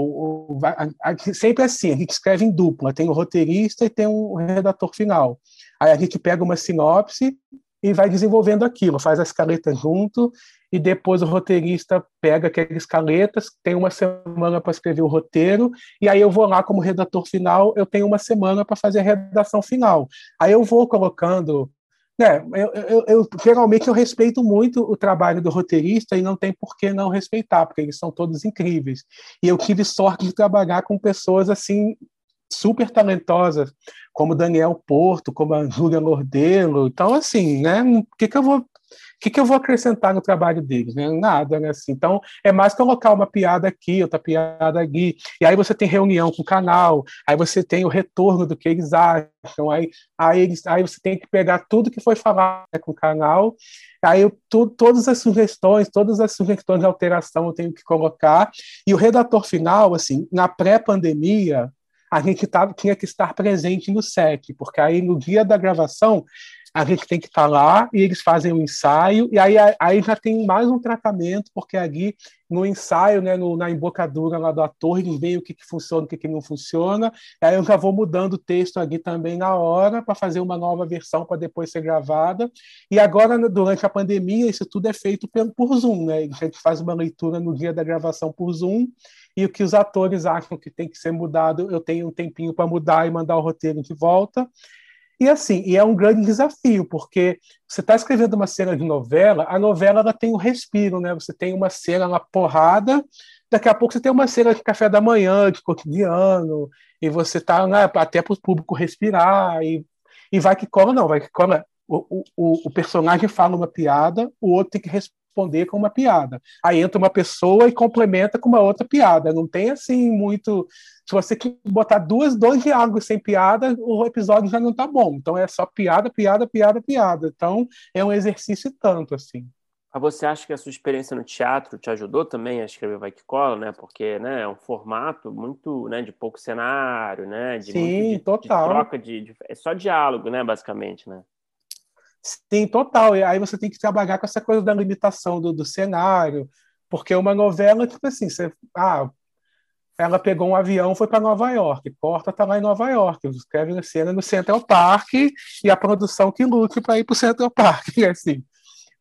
o vai, a, sempre é assim, a gente escreve em dupla, tem o roteirista e tem um redator final. Aí a gente pega uma sinopse e vai desenvolvendo aquilo, faz a escaleta junto e depois o roteirista pega aquelas escaletas, tem uma semana para escrever o roteiro, e aí eu vou lá como redator final, eu tenho uma semana para fazer a redação final. Aí eu vou colocando é, eu, eu, eu, geralmente eu respeito muito o trabalho do roteirista e não tem por que não respeitar, porque eles são todos incríveis. E eu tive sorte de trabalhar com pessoas assim super talentosas, como Daniel Porto, como a Júlia Lordelo. Então, assim, né? O que, que eu vou que, que, eu vou acrescentar no trabalho deles? Né? Nada, né? Assim, então, é mais colocar uma piada aqui, outra piada aqui, e aí você tem reunião com o canal, aí você tem o retorno do que eles acham, aí, aí, eles, aí você tem que pegar tudo que foi falado com o canal, aí eu, tu, todas as sugestões, todas as sugestões de alteração eu tenho que colocar, e o redator final, assim, na pré-pandemia, a gente tava, tinha que estar presente no set, porque aí no dia da gravação a gente tem que estar tá lá e eles fazem o um ensaio, e aí, aí já tem mais um tratamento, porque ali no ensaio, né, no, na embocadura lá do ator, eles veem o que, que funciona, o que, que não funciona, aí eu já vou mudando o texto ali também na hora para fazer uma nova versão para depois ser gravada. E agora, durante a pandemia, isso tudo é feito por Zoom, né? A gente faz uma leitura no dia da gravação por Zoom, e o que os atores acham que tem que ser mudado, eu tenho um tempinho para mudar e mandar o roteiro de volta. E assim, e é um grande desafio, porque você está escrevendo uma cena de novela, a novela ela tem um respiro, né? Você tem uma cena na porrada, daqui a pouco você tem uma cena de café da manhã, de cotidiano, e você está né, até para o público respirar, e, e vai que cola, não, vai que cola. O, o, o personagem fala uma piada, o outro tem que responder com uma piada. Aí entra uma pessoa e complementa com uma outra piada. Não tem assim muito se você botar duas, dois diálogos sem piada, o episódio já não tá bom. Então é só piada, piada, piada, piada. Então é um exercício tanto, assim. Mas você acha que a sua experiência no teatro te ajudou também a escrever Vai Que Cola, né? Porque né, é um formato muito né, de pouco cenário, né? De Sim, de, total. De troca de, de, É só diálogo, né? Basicamente, né? Sim, total. E aí você tem que trabalhar com essa coisa da limitação do, do cenário, porque uma novela, tipo assim, você, ah, ela pegou um avião foi para Nova York. Porta está lá em Nova York. Escreve a cena no Central Park e a produção que lute para ir para o Central Park. [LAUGHS] Assim.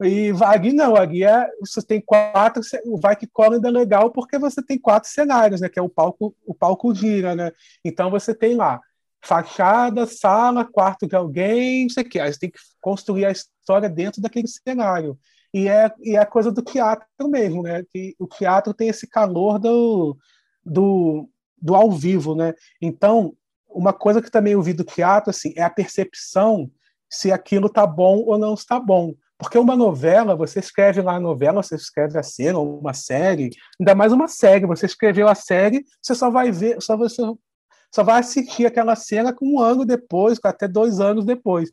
E aqui não, aqui é, você tem quatro, o vai que cola ainda é legal porque você tem quatro cenários, né? Que é o palco, o palco gira, né? Então você tem lá fachada, sala, quarto de alguém, não sei o que. Aí você tem que construir a história dentro daquele cenário. E é, e é coisa do teatro mesmo, né? Que o teatro tem esse calor do, do, do ao vivo, né? Então, uma coisa que também eu vi do teatro assim, é a percepção se aquilo está bom ou não está bom. Porque uma novela, você escreve lá a novela, você escreve a cena, uma série, ainda mais uma série, você escreveu a série, você só vai ver, só você só vai assistir aquela cena com um ano depois, até dois anos depois.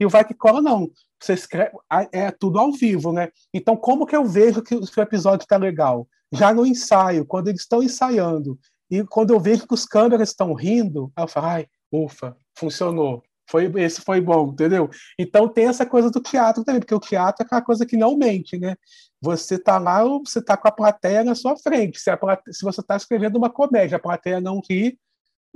E o Vai Que Cola não. Você escreve, é tudo ao vivo, né? Então, como que eu vejo que o episódio está legal? Já no ensaio, quando eles estão ensaiando, e quando eu vejo que os câmeras estão rindo, eu falo, ai, ufa, funcionou. Foi, esse foi bom, entendeu? Então tem essa coisa do teatro também, porque o teatro é aquela coisa que não mente, né? Você tá lá, você tá com a plateia na sua frente. Se, plateia, se você está escrevendo uma comédia, a plateia não ri,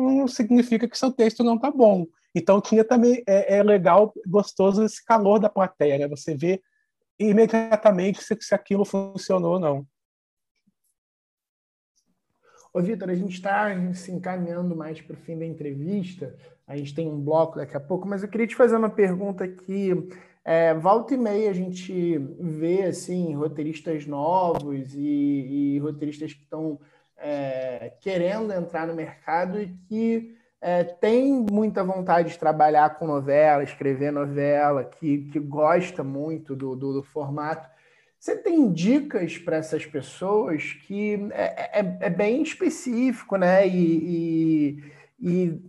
não significa que seu texto não tá bom. Então tinha também é, é legal, gostoso esse calor da plateia, né? Você vê imediatamente se, se aquilo funcionou ou não. Ô, Vitor, a gente está se encaminhando mais para o fim da entrevista. A gente tem um bloco daqui a pouco, mas eu queria te fazer uma pergunta aqui. É, volta e meia a gente vê assim roteiristas novos e, e roteiristas que estão é, querendo entrar no mercado e que é, tem muita vontade de trabalhar com novela, escrever novela, que, que gosta muito do, do, do formato. Você tem dicas para essas pessoas que é, é, é, bem específico, né? E, e, e,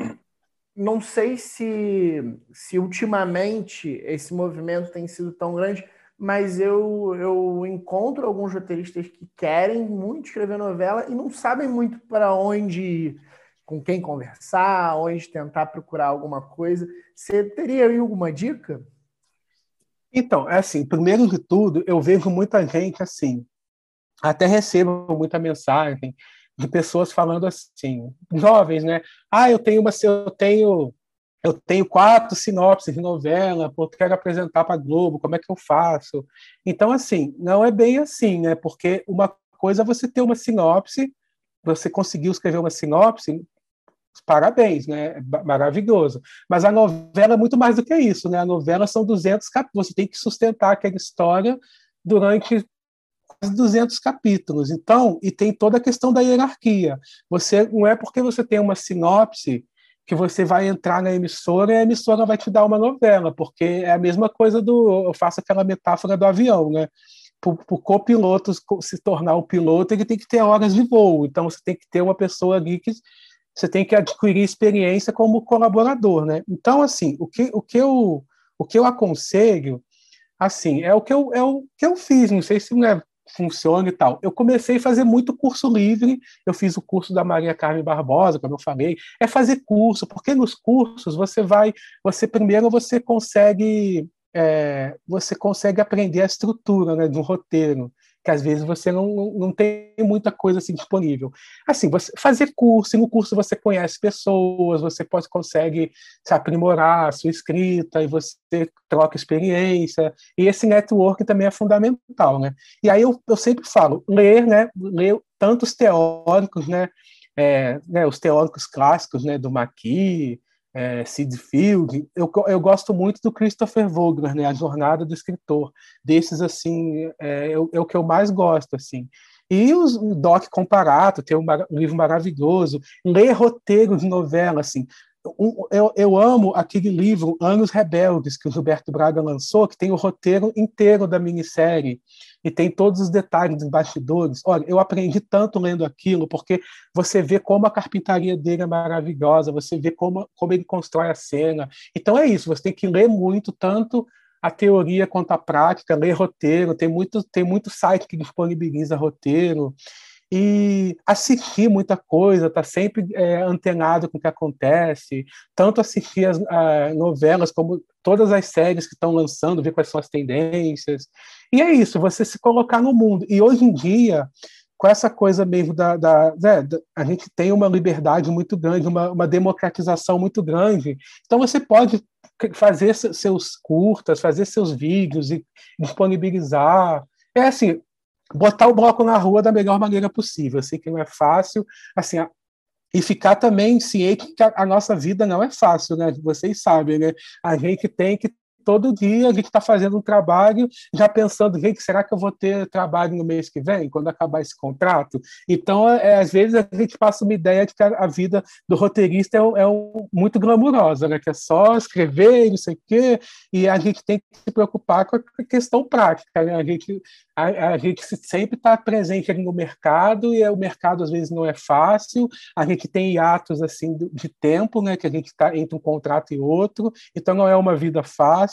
não sei se, se ultimamente esse movimento tem sido tão grande, mas eu, eu encontro alguns roteiristas que querem muito escrever novela e não sabem muito para onde ir, com quem conversar, onde tentar procurar alguma coisa. Você teria aí alguma dica? Então, é assim, primeiro de tudo, eu vejo muita gente assim, até recebo muita mensagem de pessoas falando assim, jovens, né? Ah, eu tenho uma, eu tenho, eu tenho quatro sinopses de novela, eu quero apresentar para a Globo, como é que eu faço? Então, assim, não é bem assim, né? Porque uma coisa é você ter uma sinopse, você conseguiu escrever uma sinopse, parabéns, né? Maravilhoso. Mas a novela é muito mais do que isso, né? A novela são 200 capítulos, você tem que sustentar aquela história durante quase 200 capítulos. Então, e tem toda a questão da hierarquia. Você não é porque você tem uma sinopse que você vai entrar na emissora e a emissora vai te dar uma novela, porque é a mesma coisa do eu faço aquela metáfora do avião, né? Para o copiloto se tornar o piloto, ele tem que ter horas de voo. Então, você tem que ter uma pessoa ali que você tem que adquirir experiência como colaborador, né? Então, assim, o que, o que, eu, o que eu aconselho, assim, é o que eu, é o que eu fiz, não sei se né, funciona e tal. Eu comecei a fazer muito curso livre, eu fiz o curso da Maria Carmen Barbosa, como eu falei, é fazer curso, porque nos cursos você vai, você primeiro você consegue é, você consegue aprender a estrutura né, um roteiro que às vezes você não, não tem muita coisa assim disponível. Assim, você fazer curso, e no curso você conhece pessoas, você pode consegue se aprimorar a sua escrita e você troca experiência, e esse network também é fundamental, né? E aí eu, eu sempre falo, ler, né, ler tantos teóricos, né, é, né, os teóricos clássicos, né, do Maqui, é, Sid Field. Eu, eu gosto muito do Christopher Vogler, né, A Jornada do Escritor. Desses, assim, é, é, é o que eu mais gosto, assim. E os, o Doc Comparato, tem um, um livro maravilhoso. Ler roteiro de novela, assim eu, eu amo aquele livro Anos Rebeldes que o Gilberto Braga lançou, que tem o roteiro inteiro da minissérie e tem todos os detalhes dos bastidores. Olha, eu aprendi tanto lendo aquilo, porque você vê como a carpintaria dele é maravilhosa, você vê como, como ele constrói a cena. Então é isso, você tem que ler muito, tanto a teoria quanto a prática, ler roteiro, tem muito, tem muito site que disponibiliza roteiro e assistir muita coisa, tá sempre é, antenado com o que acontece, tanto assistir as novelas como todas as séries que estão lançando, ver quais são as tendências. E é isso, você se colocar no mundo. E hoje em dia, com essa coisa mesmo da, da, né, da a gente tem uma liberdade muito grande, uma, uma democratização muito grande. Então você pode fazer seus curtas, fazer seus vídeos e disponibilizar. É assim, botar o bloco na rua da melhor maneira possível. Eu sei que não é fácil, assim, e ficar também ciente que a, nossa vida não é fácil, né? Vocês sabem, né? A gente tem que todo dia a gente está fazendo um trabalho, já pensando, gente, será que eu vou ter trabalho no mês que vem, quando acabar esse contrato? Então, é, às vezes, a gente passa uma ideia de que a, a vida do roteirista é, um, é um, muito glamurosa, né? que é só escrever, não sei o quê, e a gente tem que se preocupar com a questão prática. Né? A, gente, a, a gente sempre está presente no mercado, e o mercado, às vezes, não é fácil, a gente tem hiatos assim, de tempo, né? que a gente está entre um contrato e outro, então não é uma vida fácil,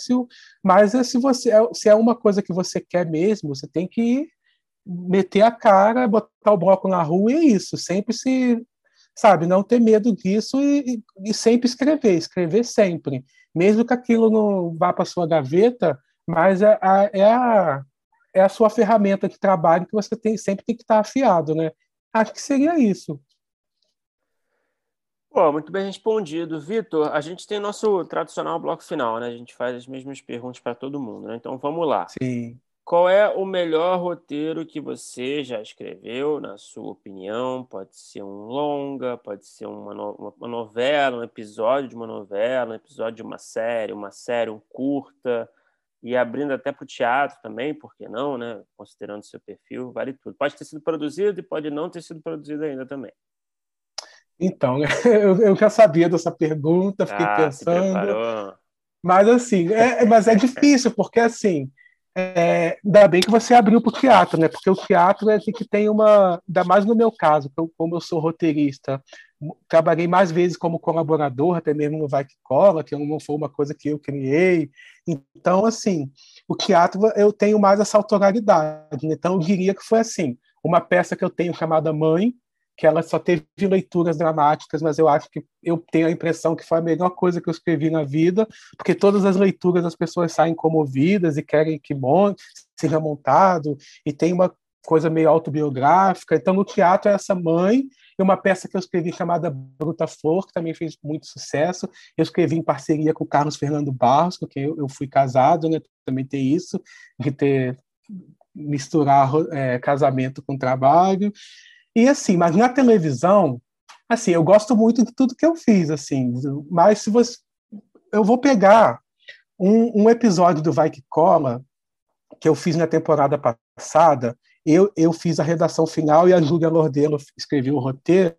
mas é, se você é, se é uma coisa que você quer mesmo, você tem que meter a cara, botar o bloco na rua e é isso, sempre se sabe, não ter medo disso e, e, sempre escrever, escrever sempre, mesmo que aquilo não vá para sua gaveta, mas é a, é a, é a sua ferramenta de trabalho que você tem, sempre tem que estar afiado, né? Acho que seria isso. Pô, muito bem respondido. Vitor, a gente tem nosso tradicional bloco final, né? A gente faz as mesmas perguntas para todo mundo, né? Então vamos lá. Sim. Qual é o melhor roteiro que você já escreveu, na sua opinião? Pode ser um longa, pode ser uma, no uma novela, um episódio de uma novela, um episódio de uma série, uma série, um curta, e abrindo até para o teatro também, por que não, né? Considerando seu perfil, vale tudo. Pode ter sido produzido e pode não ter sido produzido ainda também. Então, [LAUGHS] eu, eu já sabia dessa pergunta, fiquei ah, pensando. Mas assim, é, mas é difícil, porque assim, é, ainda bem que você abriu para o teatro, né? Porque o teatro é que tem uma. Ainda mais no meu caso, como eu sou roteirista, trabalhei mais vezes como colaborador, até mesmo no Vai Que Cola, que não foi uma coisa que eu criei. Então, assim, o teatro eu tenho mais essa autoralidade. Né? Então, eu diria que foi assim: uma peça que eu tenho chamada Mãe, que ela só teve leituras dramáticas, mas eu acho que eu tenho a impressão que foi a melhor coisa que eu escrevi na vida, porque todas as leituras as pessoas saem comovidas e querem que monte, seja montado, e tem uma coisa meio autobiográfica. Então, no teatro é essa mãe, e uma peça que eu escrevi chamada Bruta Flor, que também fez muito sucesso. Eu escrevi em parceria com o Carlos Fernando Barros, porque eu, fui casado, né? Também tem isso, de ter misturar é, casamento com trabalho. E assim, mas na televisão, assim, eu gosto muito de tudo que eu fiz, assim, mas se você eu vou pegar um, um episódio do Vai que Cola que eu fiz na temporada passada, eu, eu fiz a redação final e a Júlia Lordelo escreveu o roteiro,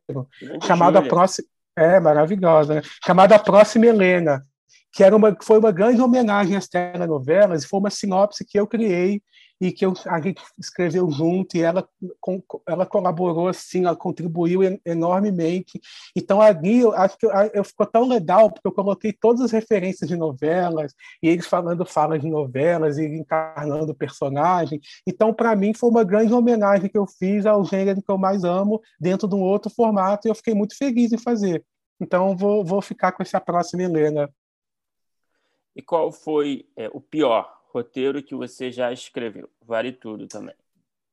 chamada Próxima. É, maravilhosa, né? Chamada Próxima Helena, que era uma, foi uma grande homenagem às telenovelas, e foi uma sinopse que eu criei e que eu, a gente escreveu junto e ela, com, ela colaborou assim, ela contribuiu enormemente. Então ali eu acho que eu, eu, ficou tão legal porque eu coloquei todas as referências de novelas e eles falando falas de novelas e encarnando personagem. Então para mim foi uma grande homenagem que eu fiz ao gênero que eu mais amo dentro de um outro formato e eu fiquei muito feliz em fazer. Então vou, vou ficar com essa próxima Helena. E qual foi é, o pior roteiro que você já escreveu? Vale tudo também.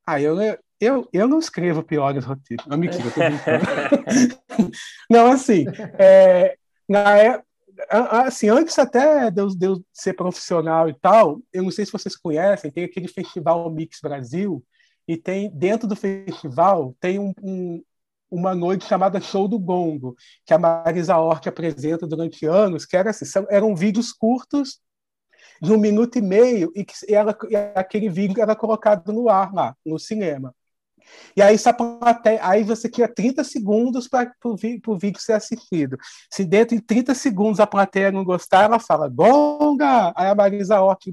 Ah, eu, eu, eu não escrevo piores roteiros. Não, mentira, eu tô brincando. [LAUGHS] não, assim, é, na é, assim, antes até de eu, de eu, ser profissional e tal, eu não sei se vocês conhecem, tem aquele festival Mix Brasil, e tem dentro do festival tem um, um, uma noite chamada Show do Gongo, que a Marisa Hort apresenta durante anos, que era assim, eram vídeos curtos de um minuto e meio e, que, e, ela, e aquele vídeo era colocado no ar lá, no cinema. E aí, aí você tinha 30 segundos para o vídeo ser assistido. Se dentro de 30 segundos a plateia não gostar, ela fala gonga! Aí a Marisa Hort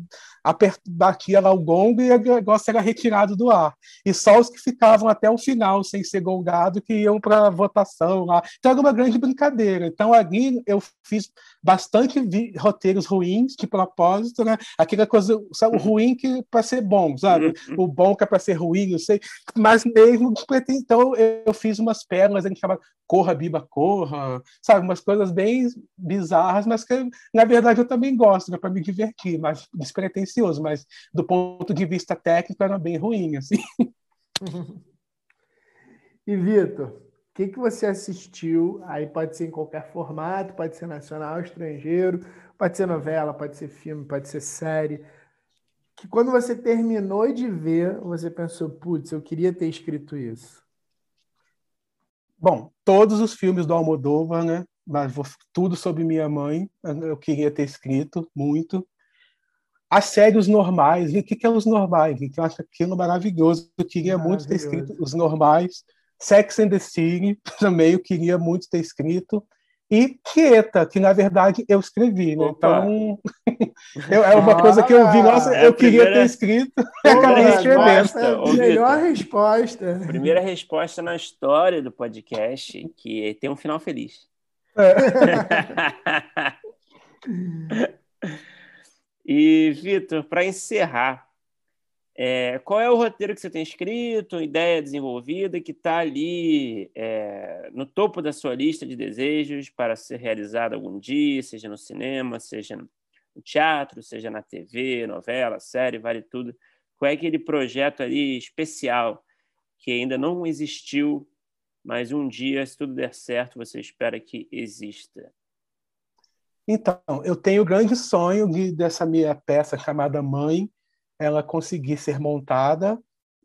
batia lá o gongo e o negócio era retirado do ar. E só os que ficavam até o final, sem ser gongado, que iam para votação lá. Então era uma grande brincadeira. Então ali eu fiz bastante roteiros ruins de propósito, né? Aquela coisa, sabe, o ruim que é para ser bom, sabe? Uhum. O bom que é para ser ruim, não sei. Mas mesmo então eu fiz umas pérolas, a gente chama Corra Biba Corra, sabe, umas coisas bem bizarras, mas que na verdade eu também gosto, né, para me divertir, mas despretensioso, mas do ponto de vista técnico era bem ruim, assim. [LAUGHS] E Vitor, o que, que você assistiu? Aí pode ser em qualquer formato, pode ser nacional, estrangeiro, pode ser novela, pode ser filme, pode ser série que quando você terminou de ver, você pensou, putz, eu queria ter escrito isso? Bom, todos os filmes do Almodóvar, né? Mas tudo sobre minha mãe, eu queria ter escrito muito. a série Os Normais. E o que, que é Os Normais? Que eu acho aquilo maravilhoso. Eu queria muito ter escrito Os Normais. Sex and the City [LAUGHS] também eu queria muito ter escrito. E Quieta, que na verdade eu escrevi, né? Então, eu, é uma coisa que eu vi, nossa, é eu queria primeira... ter escrito [LAUGHS] e acabei escrevendo. Melhor resposta. Primeira resposta na história do podcast, que tem um final feliz. É. [LAUGHS] e, Vitor, para encerrar, é, qual é o roteiro que você tem escrito, ideia desenvolvida, que está ali é, no topo da sua lista de desejos para ser realizado algum dia, seja no cinema, seja no teatro, seja na TV, novela, série, vale tudo. Qual é aquele projeto ali especial que ainda não existiu, mas um dia, se tudo der certo, você espera que exista? Então, eu tenho o grande sonho de, dessa minha peça chamada Mãe, ela conseguir ser montada,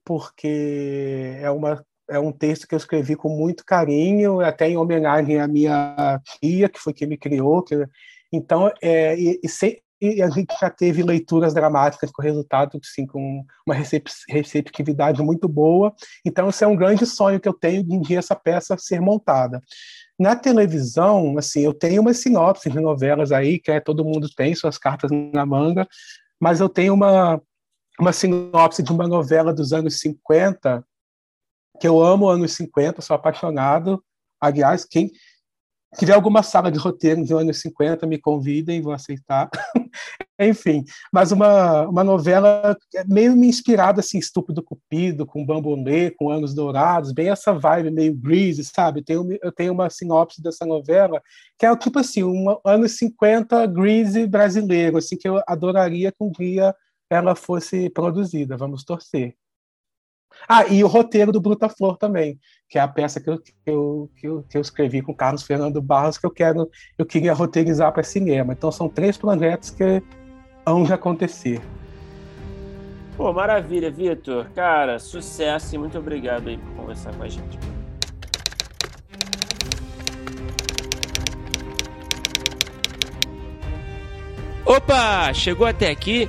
porque é, uma, é um texto que eu escrevi com muito carinho, até em homenagem à minha tia, que foi quem me criou. Que, então, é, e, e, se, e, a gente já teve leituras dramáticas com resultado, assim, com uma receptividade muito boa. Então, esse é um grande sonho que eu tenho de um dia essa peça ser montada. Na televisão, assim, eu tenho uma sinopse de novelas aí, que é todo mundo tem suas cartas na manga, mas eu tenho uma uma sinopse de uma novela dos anos 50, que eu amo anos 50, sou apaixonado. Aliás, quem tiver alguma sala de roteiro de anos 50, me convidem, vou aceitar. [LAUGHS] Enfim, mas uma, uma novela meio me inspirada, assim, Estúpido Cupido, com Bambolê, com Anos Dourados, bem essa vibe meio greasy, sabe? Eu tenho uma sinopse dessa novela que é tipo assim, um anos 50 greasy brasileiro, assim, que eu adoraria que um dia ela fosse produzida. Vamos torcer. Ah, e o roteiro do Bruta Flor também, que é a peça que eu, que eu, que eu, que eu escrevi com Carlos Fernando Barros, que eu quero, eu queria roteirizar para cinema. Então são três projetos que vão de acontecer. Pô, maravilha, Vitor. Cara, sucesso e muito obrigado aí por conversar com a gente. Opa, chegou até aqui?